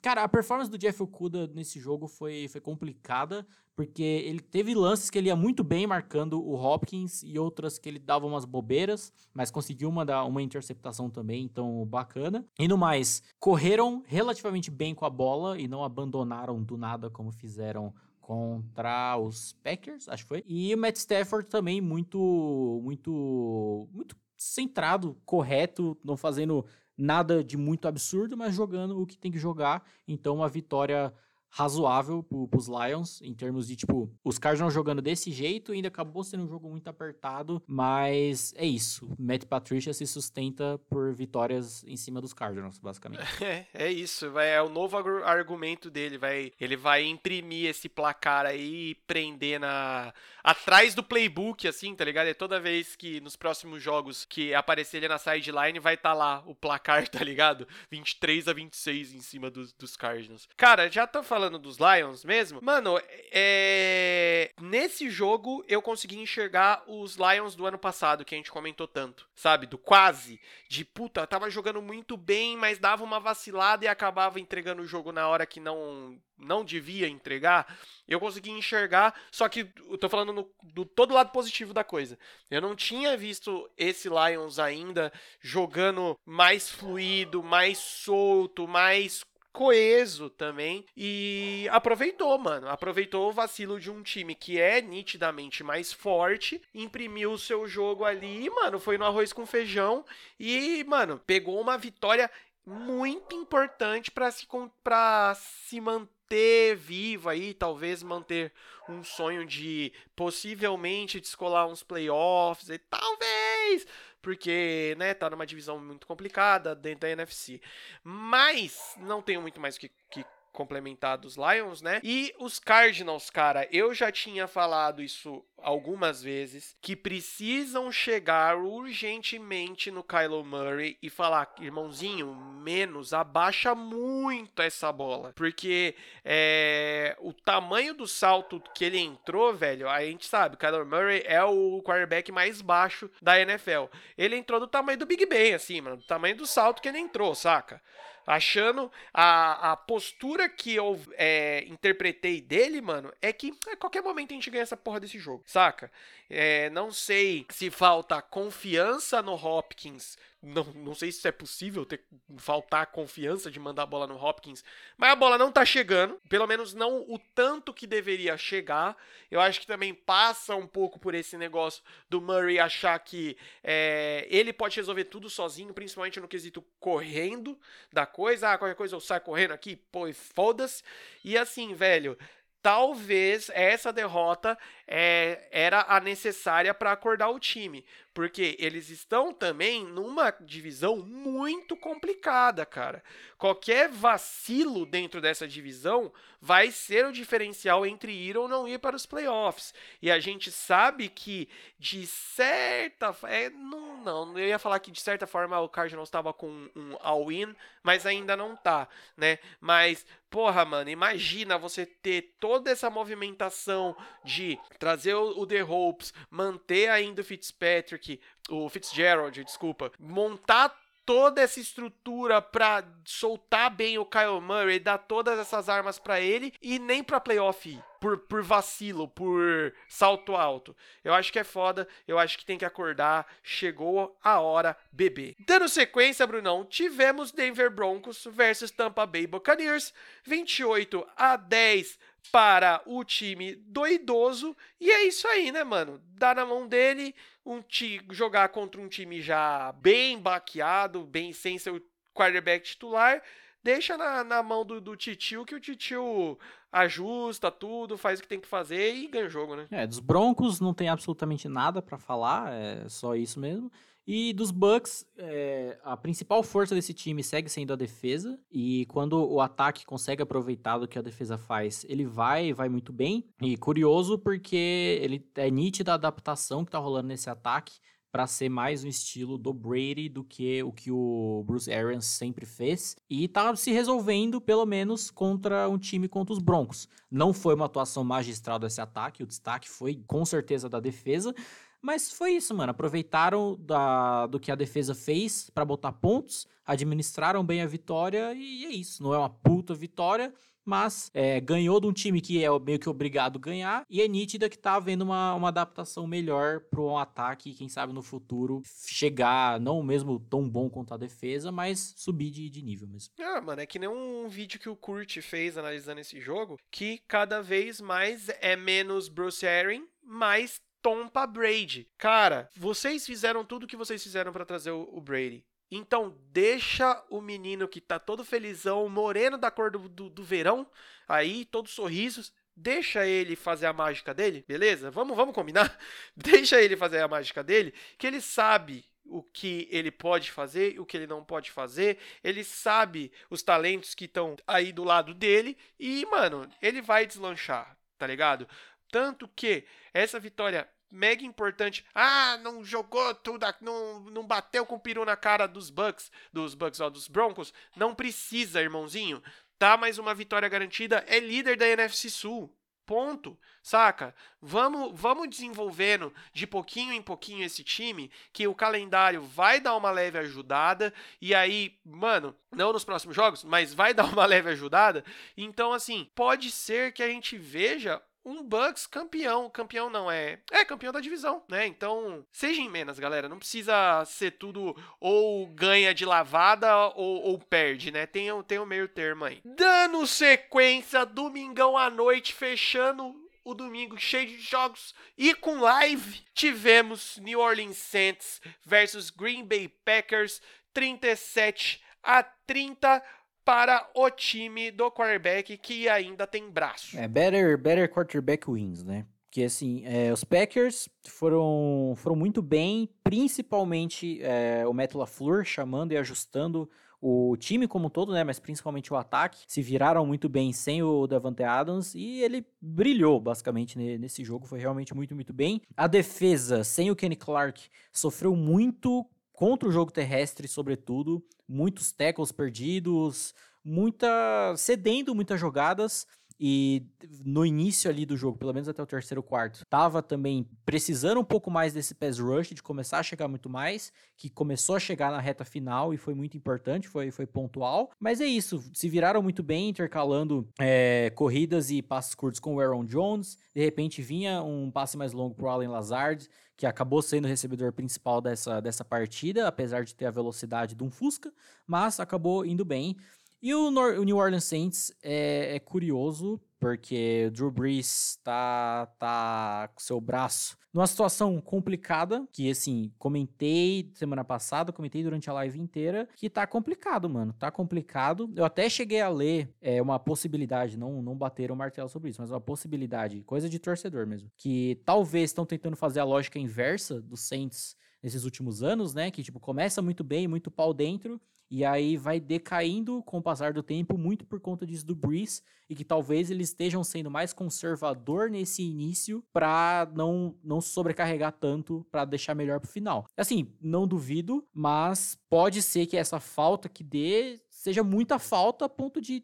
Cara, a performance do Jeff Okuda nesse jogo foi, foi complicada, porque ele teve lances que ele ia muito bem marcando o Hopkins e outras que ele dava umas bobeiras, mas conseguiu mandar uma interceptação também, então bacana. E no mais, correram relativamente bem com a bola e não abandonaram do nada como fizeram contra os Packers, acho que foi. E o Matt Stafford também muito muito muito centrado, correto, não fazendo nada de muito absurdo, mas jogando o que tem que jogar. Então, uma vitória razoável para os Lions, em termos de, tipo, os Cardinals jogando desse jeito, ainda acabou sendo um jogo muito apertado, mas é isso. Matt Patricia se sustenta por vitórias em cima dos Cardinals, basicamente. É, é isso, é o novo argumento dele, vai, ele vai imprimir esse placar aí e prender na atrás do playbook, assim, tá ligado? É toda vez que nos próximos jogos que aparecer ele na sideline, vai estar tá lá o placar, tá ligado? 23 a 26 em cima dos, dos Cardinals. Cara, já tô falando falando dos Lions mesmo, mano, é... nesse jogo eu consegui enxergar os Lions do ano passado, que a gente comentou tanto, sabe? Do quase. De puta, tava jogando muito bem, mas dava uma vacilada e acabava entregando o jogo na hora que não não devia entregar, eu consegui enxergar, só que eu tô falando no, do todo lado positivo da coisa. Eu não tinha visto esse Lions ainda jogando mais fluido, mais solto, mais coeso também e aproveitou, mano. Aproveitou o vacilo de um time que é nitidamente mais forte, imprimiu o seu jogo ali mano, foi no arroz com feijão e, mano, pegou uma vitória muito importante para se, pra se manter vivo aí, talvez manter um sonho de possivelmente descolar uns playoffs e talvez porque, né, tá numa divisão muito complicada dentro da NFC. Mas não tenho muito mais o que, que complementar dos Lions, né? E os Cardinals, cara, eu já tinha falado isso algumas vezes, que precisam chegar urgentemente no Kylo Murray e falar, irmãozinho, menos, abaixa muito essa bola. Porque é, o tamanho do salto que ele entrou, velho, a gente sabe, Kylo Murray é o quarterback mais baixo da NFL. Ele entrou do tamanho do Big Ben, assim, mano, do tamanho do salto que ele entrou, saca? Achando a, a postura que eu é, interpretei dele, mano, é que a qualquer momento a gente ganha essa porra desse jogo, saca? É, não sei se falta confiança no Hopkins não, não sei se é possível ter faltar confiança de mandar a bola no Hopkins, mas a bola não tá chegando, pelo menos não o tanto que deveria chegar. Eu acho que também passa um pouco por esse negócio do Murray achar que é, ele pode resolver tudo sozinho, principalmente no quesito correndo da coisa. Ah, qualquer coisa eu saio correndo aqui, pô, foda-se. E assim, velho, talvez essa derrota é, era a necessária para acordar o time, porque eles estão também numa divisão muito complicada, cara. Qualquer vacilo dentro dessa divisão vai ser o diferencial entre ir ou não ir para os playoffs. E a gente sabe que de certa é, não, não, eu ia falar que de certa forma o Cardinals estava com um all-in, mas ainda não tá, né? Mas porra, mano, imagina você ter toda essa movimentação de trazer o, The Hopes, manter ainda o Fitzpatrick, o Fitzgerald, desculpa, montar toda essa estrutura para soltar bem o Kyle Murray, dar todas essas armas para ele e nem para playoff ir, por, por vacilo, por salto alto. Eu acho que é foda, eu acho que tem que acordar, chegou a hora, bebê. Dando sequência, Brunão, tivemos Denver Broncos versus Tampa Bay Buccaneers, 28 a 10 para o time do idoso. E é isso aí, né, mano? Dá na mão dele um jogar contra um time já bem baqueado, bem sem seu quarterback titular. Deixa na, na mão do, do Titio, que o Titio ajusta tudo, faz o que tem que fazer e ganha o jogo, né? É, dos Broncos não tem absolutamente nada para falar, é só isso mesmo. E dos Bucks, é, a principal força desse time segue sendo a defesa. E quando o ataque consegue aproveitar do que a defesa faz, ele vai, vai muito bem. E curioso porque ele é nítida a adaptação que tá rolando nesse ataque para ser mais um estilo do Brady do que o que o Bruce Arians sempre fez. E tá se resolvendo, pelo menos, contra um time contra os Broncos. Não foi uma atuação magistral desse ataque, o destaque foi com certeza da defesa. Mas foi isso, mano. Aproveitaram da, do que a defesa fez para botar pontos, administraram bem a vitória e é isso. Não é uma puta vitória, mas é, ganhou de um time que é meio que obrigado a ganhar e é nítida que tá havendo uma, uma adaptação melhor para um ataque, quem sabe no futuro chegar, não mesmo tão bom quanto a defesa, mas subir de, de nível mesmo. Ah, mano, é que nem um vídeo que o Kurt fez analisando esse jogo, que cada vez mais é menos Bruce Aaron, mais Tompa Brady. Cara, vocês fizeram tudo o que vocês fizeram para trazer o, o, Brady. Então, deixa o menino que tá todo felizão, moreno da cor do, do, do verão, aí, todos sorrisos, deixa ele fazer a mágica dele, beleza? Vamos, vamos combinar? deixa ele fazer a mágica dele, que ele sabe o que ele pode fazer e o que ele não pode fazer. Ele sabe os talentos que estão aí do lado dele e, mano, ele vai deslanchar, tá ligado? Tanto que essa vitória mega importante. Ah, não jogou tudo, não, não bateu com o peru na cara dos Bucks, dos Bucks, ó, dos Broncos. Não precisa, irmãozinho. Tá mais uma vitória garantida, é líder da NFC Sul. Ponto, saca? Vamos, vamos desenvolvendo de pouquinho em pouquinho esse time, que o calendário vai dar uma leve ajudada. E aí, mano, não nos próximos jogos, mas vai dar uma leve ajudada. Então, assim, pode ser que a gente veja um Bucks campeão. Campeão não é. É campeão da divisão, né? Então, seja em menos, galera. Não precisa ser tudo ou ganha de lavada ou, ou perde, né? Tem, tem o meio termo aí. Dando sequência, domingão à noite, fechando o domingo cheio de jogos e com live. Tivemos New Orleans Saints versus Green Bay Packers 37 a 30 para o time do quarterback que ainda tem braço. É, better, better quarterback wins, né? Porque assim, é, os Packers foram, foram muito bem, principalmente é, o Matt LaFleur chamando e ajustando o time como um todo, né, mas principalmente o ataque, se viraram muito bem sem o Davante Adams e ele brilhou basicamente nesse jogo, foi realmente muito, muito bem. A defesa, sem o Kenny Clark, sofreu muito contra o jogo terrestre, sobretudo, muitos tackles perdidos, muita cedendo muitas jogadas e no início ali do jogo, pelo menos até o terceiro quarto, tava também precisando um pouco mais desse pass rush, de começar a chegar muito mais, que começou a chegar na reta final e foi muito importante, foi, foi pontual. Mas é isso, se viraram muito bem, intercalando é, corridas e passes curtos com o Aaron Jones. De repente vinha um passe mais longo pro Allen Lazard, que acabou sendo o recebedor principal dessa, dessa partida, apesar de ter a velocidade de um Fusca, mas acabou indo bem. E o, Nor o New Orleans Saints é, é, curioso, porque o Drew Brees tá, tá com seu braço numa situação complicada, que assim, comentei semana passada, comentei durante a live inteira, que tá complicado, mano. Tá complicado. Eu até cheguei a ler é, uma possibilidade, não, não bateram o martelo sobre isso, mas uma possibilidade, coisa de torcedor mesmo, que talvez estão tentando fazer a lógica inversa dos Saints nesses últimos anos, né? Que tipo, começa muito bem, muito pau dentro, e aí vai decaindo com o passar do tempo, muito por conta disso do Breeze, e que talvez eles estejam sendo mais conservador nesse início para não, não sobrecarregar tanto, para deixar melhor pro final. Assim, não duvido, mas pode ser que essa falta que dê seja muita falta a ponto de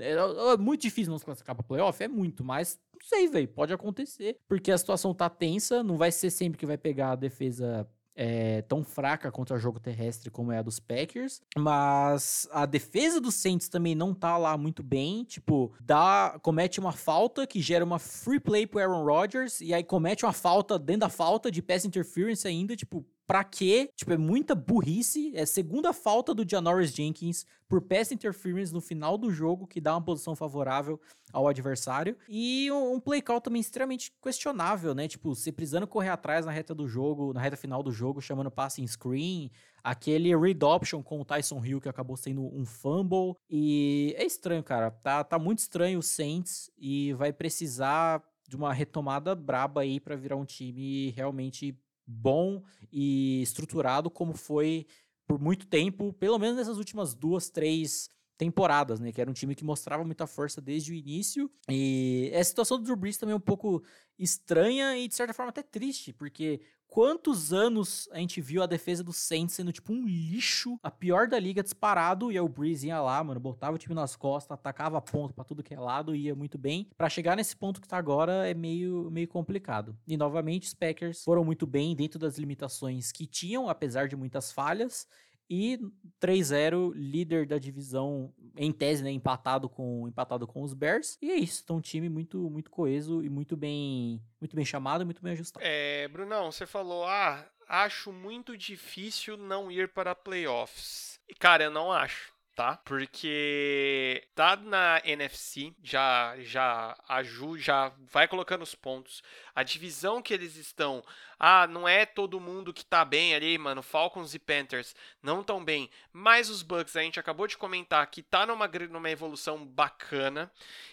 é, é muito difícil não se classificar pra playoff, é muito, mas não sei, velho, pode acontecer, porque a situação tá tensa, não vai ser sempre que vai pegar a defesa é, tão fraca contra jogo terrestre como é a dos Packers, mas a defesa dos Saints também não tá lá muito bem, tipo, dá, comete uma falta que gera uma free play pro Aaron Rodgers e aí comete uma falta dentro da falta de pass interference ainda, tipo, Pra quê? Tipo, é muita burrice. É segunda falta do Janoris Jenkins por pass interference no final do jogo, que dá uma posição favorável ao adversário. E um, play call também extremamente questionável, né? Tipo, você precisando correr atrás na reta do jogo, na reta final do jogo, chamando passing screen. Aquele read option com o Tyson Hill, que acabou sendo um fumble. E é estranho, cara. Tá, tá muito estranho o Saints e vai precisar de uma retomada braba aí para virar um time realmente bom e estruturado como foi por muito tempo, pelo menos nessas últimas duas, três temporadas, né? Que era um time que mostrava muita força desde o início. E a situação do Drew Brees também é um pouco estranha e, de certa forma, até triste, porque quantos anos a gente viu a defesa do Saints sendo tipo um lixo, a pior da liga disparado, e aí o Breeze ia lá, mano, botava o time nas costas, atacava ponto para tudo que é lado, ia muito bem. Para chegar nesse ponto que tá agora é meio, meio complicado. E novamente os Packers foram muito bem dentro das limitações que tinham, apesar de muitas falhas. E 3-0, líder da divisão, em tese, né, empatado com empatado com os Bears. E é isso, então um time muito muito coeso e muito bem muito bem chamado, muito bem ajustado. É, Brunão, você falou: "Ah, acho muito difícil não ir para playoffs". E cara, eu não acho tá? Porque tá na NFC, já já a Ju já vai colocando os pontos. A divisão que eles estão, ah, não é todo mundo que tá bem ali, mano. Falcons e Panthers não tão bem, mas os Bucks a gente acabou de comentar que tá numa numa evolução bacana.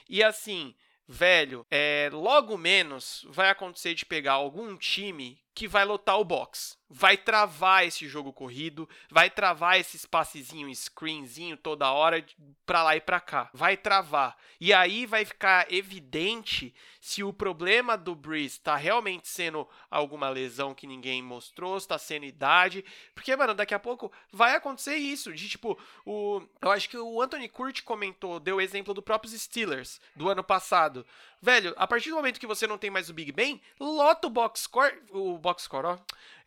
E assim, velho, é, logo menos vai acontecer de pegar algum time que vai lotar o box. Vai travar esse jogo corrido, vai travar esse espacezinho, screenzinho toda hora pra lá e pra cá. Vai travar. E aí vai ficar evidente se o problema do Breeze tá realmente sendo alguma lesão que ninguém mostrou, se tá sendo idade. Porque, mano, daqui a pouco vai acontecer isso. De tipo, o. Eu acho que o Anthony Curti comentou, deu o exemplo do próprios Steelers do ano passado. Velho, a partir do momento que você não tem mais o Big Ben, lota o box score. O box score, ó.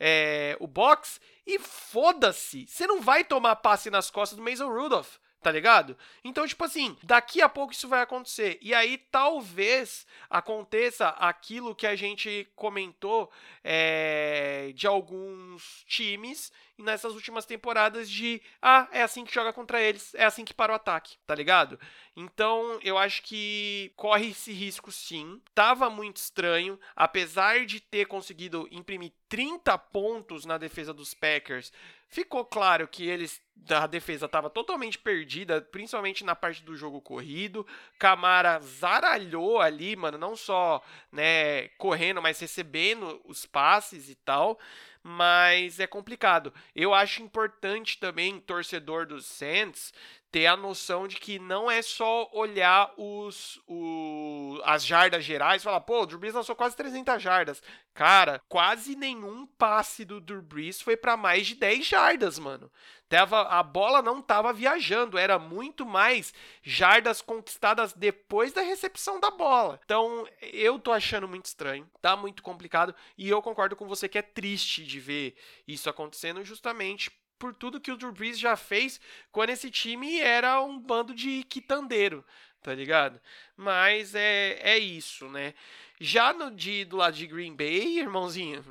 É, o box e foda-se. Você não vai tomar passe nas costas do Mason Rudolph tá ligado? Então, tipo assim, daqui a pouco isso vai acontecer. E aí talvez aconteça aquilo que a gente comentou é, de alguns times nessas últimas temporadas de ah, é assim que joga contra eles, é assim que para o ataque, tá ligado? Então, eu acho que corre esse risco sim. Tava muito estranho, apesar de ter conseguido imprimir 30 pontos na defesa dos Packers, ficou claro que eles a defesa estava totalmente perdida, principalmente na parte do jogo corrido. Camara zaralhou ali, mano, não só, né, correndo, mas recebendo os passes e tal. Mas é complicado. Eu acho importante também, torcedor dos Saints, ter a noção de que não é só olhar os, o, as jardas gerais e falar, pô, o Drew Brees lançou quase 300 jardas. Cara, quase nenhum passe do Drew Brees foi para mais de 10 jardas, mano. Tava, a bola não tava viajando, era muito mais jardas conquistadas depois da recepção da bola. Então, eu tô achando muito estranho, tá muito complicado e eu concordo com você que é triste de ver isso acontecendo justamente por tudo que o Drew Brees já fez quando esse time era um bando de quitandeiro, tá ligado? Mas é, é isso, né? Já no de, do lado de Green Bay, irmãozinho,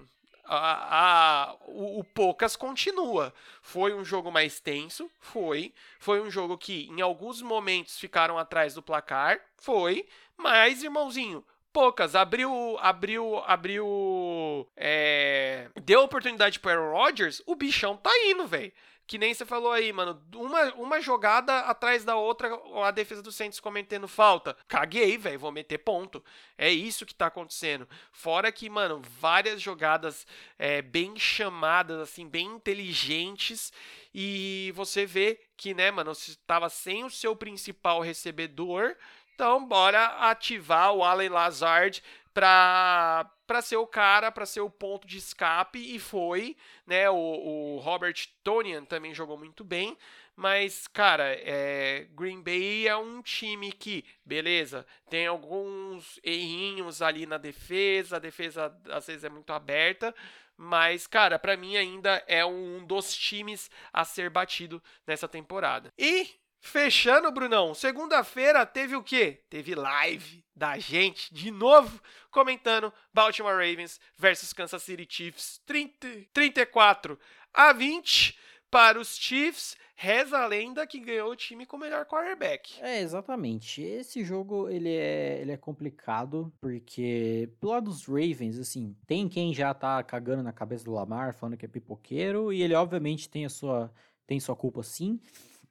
a, a, o, o Poucas continua. Foi um jogo mais tenso? Foi. Foi um jogo que em alguns momentos ficaram atrás do placar? Foi. Mas, irmãozinho, poucas. Abriu, abriu, abriu. É... Deu oportunidade pro Aaron Rodgers, o bichão tá indo, velho. Que nem você falou aí, mano. Uma, uma jogada atrás da outra, a defesa do Saints cometendo falta. Caguei, velho. Vou meter ponto. É isso que tá acontecendo. Fora que, mano, várias jogadas é, bem chamadas, assim, bem inteligentes. E você vê que, né, mano, você tava sem o seu principal recebedor. Então, bora ativar o Allen Lazard para para ser o cara, para ser o ponto de escape e foi, né? O, o Robert Tonian também jogou muito bem, mas cara, é, Green Bay é um time que, beleza, tem alguns errinhos ali na defesa, a defesa às vezes é muito aberta, mas cara, para mim ainda é um dos times a ser batido nessa temporada. E Fechando, Brunão, segunda-feira teve o quê? Teve live da gente de novo comentando Baltimore Ravens versus Kansas City Chiefs 30, 34 a 20 para os Chiefs. Reza a lenda que ganhou o time com o melhor quarterback. É, exatamente. Esse jogo ele é, ele é complicado porque do lado dos Ravens, assim, tem quem já tá cagando na cabeça do Lamar, falando que é pipoqueiro e ele obviamente tem a sua tem sua culpa sim.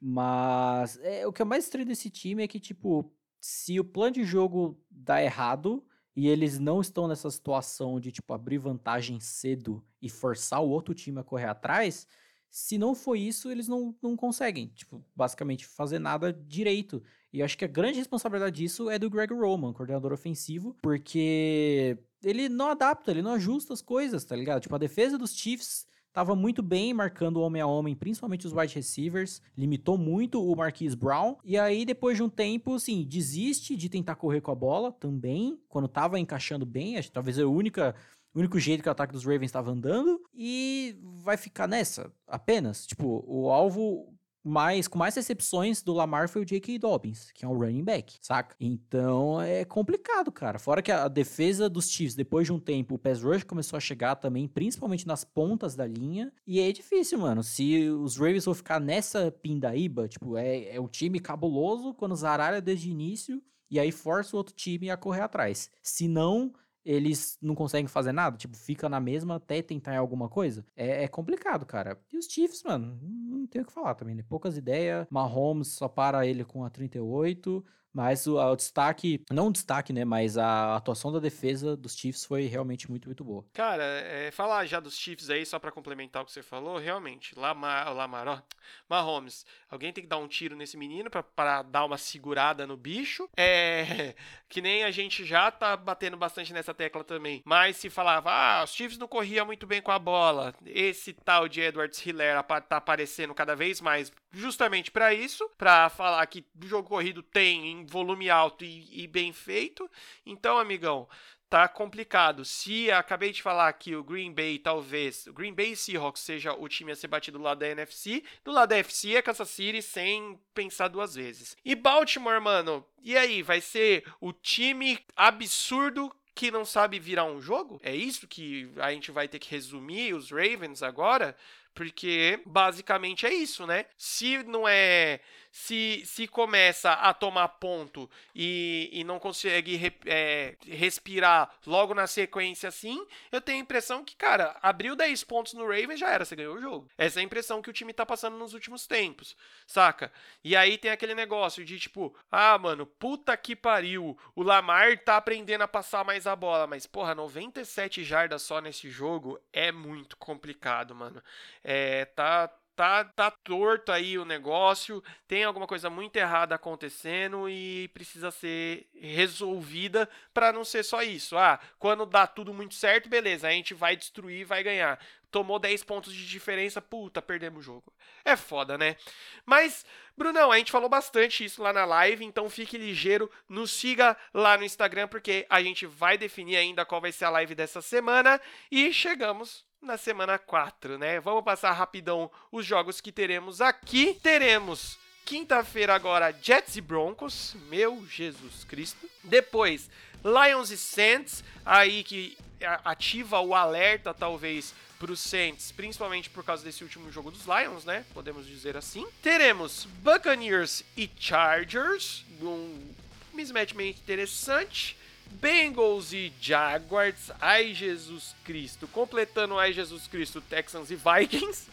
Mas é, o que é mais estranho desse time é que, tipo, se o plano de jogo dá errado e eles não estão nessa situação de, tipo, abrir vantagem cedo e forçar o outro time a correr atrás, se não for isso, eles não, não conseguem, tipo, basicamente fazer nada direito. E eu acho que a grande responsabilidade disso é do Greg Roman, coordenador ofensivo, porque ele não adapta, ele não ajusta as coisas, tá ligado? Tipo, a defesa dos Chiefs Tava muito bem marcando homem a homem, principalmente os wide receivers. Limitou muito o Marquise Brown. E aí, depois de um tempo, assim, desiste de tentar correr com a bola também. Quando tava encaixando bem, acho que talvez é a única o único jeito que o ataque dos Ravens estava andando e vai ficar nessa apenas. Tipo, o alvo mais, com mais recepções do Lamar foi o J.K. Dobbins, que é um running back, saca? Então é complicado, cara. Fora que a, defesa dos Chiefs, depois de um tempo, o pass rush começou a chegar também, principalmente nas pontas da linha. E é difícil, mano. Se os Ravens vão ficar nessa pindaíba, tipo, é, é um time cabuloso quando zaralha desde o início e aí força o outro time a correr atrás. Se não, eles não conseguem fazer nada, tipo, fica na mesma até tentar alguma coisa. É, é complicado, cara. E os Chiefs, mano, não tem o que falar também, né? Poucas ideias. Mahomes só para ele com a 38. Mas o, o, destaque, não o destaque, né? Mas a atuação da defesa dos Chiefs foi realmente muito, muito boa. Cara, é, falar já dos Chiefs aí, só para complementar o que você falou, realmente, Lamar, Lamar, ó, Mahomes, alguém tem que dar um tiro nesse menino para dar uma segurada no bicho. É, que nem a gente já tá batendo bastante nessa tecla também. Mas se falava, ah, os Chiefs não corriam muito bem com a bola, esse tal de Edwards Hiller tá aparecendo cada vez mais justamente para isso, para falar que o jogo corrido tem volume alto e, e, bem feito. Então, amigão, tá complicado. Se acabei de falar que o Green Bay talvez, o Green Bay Seahawks seja o time a ser batido do lado da NFC, do lado da FC é Kansas City sem pensar duas vezes. E Baltimore, mano, e aí, vai ser o time absurdo que não sabe virar um jogo? É isso que a gente vai ter que resumir os Ravens agora? Porque basicamente é isso, né? Se não é se, se começa a tomar ponto e, e não consegue re, é, respirar logo na sequência assim, eu tenho a impressão que, cara, abriu 10 pontos no Ravens já era, você ganhou o jogo. Essa é a impressão que o time tá passando nos últimos tempos, saca? E aí tem aquele negócio de tipo, ah, mano, puta que pariu, o Lamar tá aprendendo a passar mais a bola, mas porra, 97 jardas só nesse jogo é muito complicado, mano. É, tá tá, tá torto aí o negócio, tem alguma coisa muito errada acontecendo e precisa ser resolvida para não ser só isso. Ah, quando dá tudo muito certo, beleza, a gente vai destruir vai ganhar. Tomou 10 pontos de diferença, puta, perdemos o jogo. É foda, né? Mas, Brunão, a gente falou bastante isso lá na live, então fique ligeiro, nos siga lá no Instagram, porque a gente vai definir ainda qual vai ser a live dessa semana e chegamos na semana 4, né? Vamos passar rapidão os jogos que teremos aqui. Teremos quinta-feira agora Jets e Broncos, meu Jesus Cristo. Depois Lions e Saints, aí que ativa o alerta talvez para os Saints, principalmente por causa desse último jogo dos Lions, né? Podemos dizer assim. Teremos Buccaneers e Chargers, um mismatch meio interessante. Bengals e Jaguars, ai Jesus Cristo, completando ai Jesus Cristo, Texans e Vikings.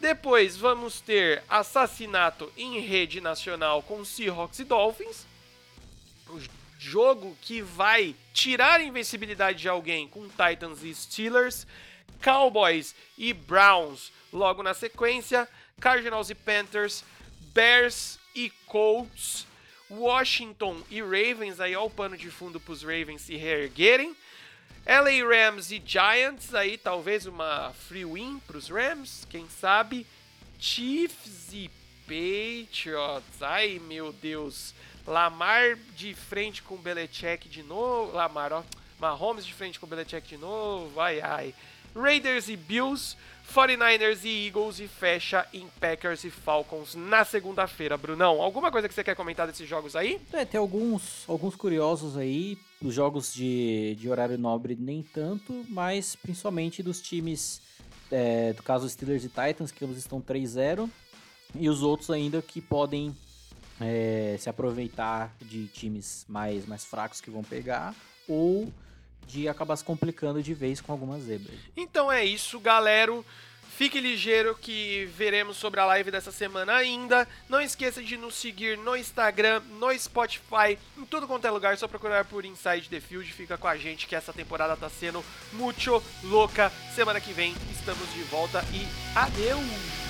Depois vamos ter assassinato em rede nacional com Seahawks e Dolphins. O jogo que vai tirar a invencibilidade de alguém com Titans e Steelers. Cowboys e Browns logo na sequência. Cardinals e Panthers. Bears e Colts. Washington e Ravens, aí ó o pano de fundo para os Ravens se reerguerem. LA Rams e Giants, aí talvez uma free win para os Rams, quem sabe. Chiefs e Patriots, ai meu Deus. Lamar de frente com Belichick de novo. Lamar, ó. Mahomes de frente com Belichick de novo, ai ai. Raiders e Bills. 49ers e Eagles e fecha em Packers e Falcons na segunda-feira. Brunão, alguma coisa que você quer comentar desses jogos aí? É, tem alguns, alguns curiosos aí. Os jogos de, de horário nobre nem tanto, mas principalmente dos times, é, do caso Steelers e Titans, que eles estão 3-0, e os outros ainda que podem é, se aproveitar de times mais, mais fracos que vão pegar, ou de acabar se complicando de vez com algumas zebras. Então é isso, galera. Fique ligeiro que veremos sobre a live dessa semana ainda. Não esqueça de nos seguir no Instagram, no Spotify, em tudo quanto é lugar, só procurar por Inside the Field. Fica com a gente que essa temporada tá sendo muito louca. Semana que vem estamos de volta e adeus!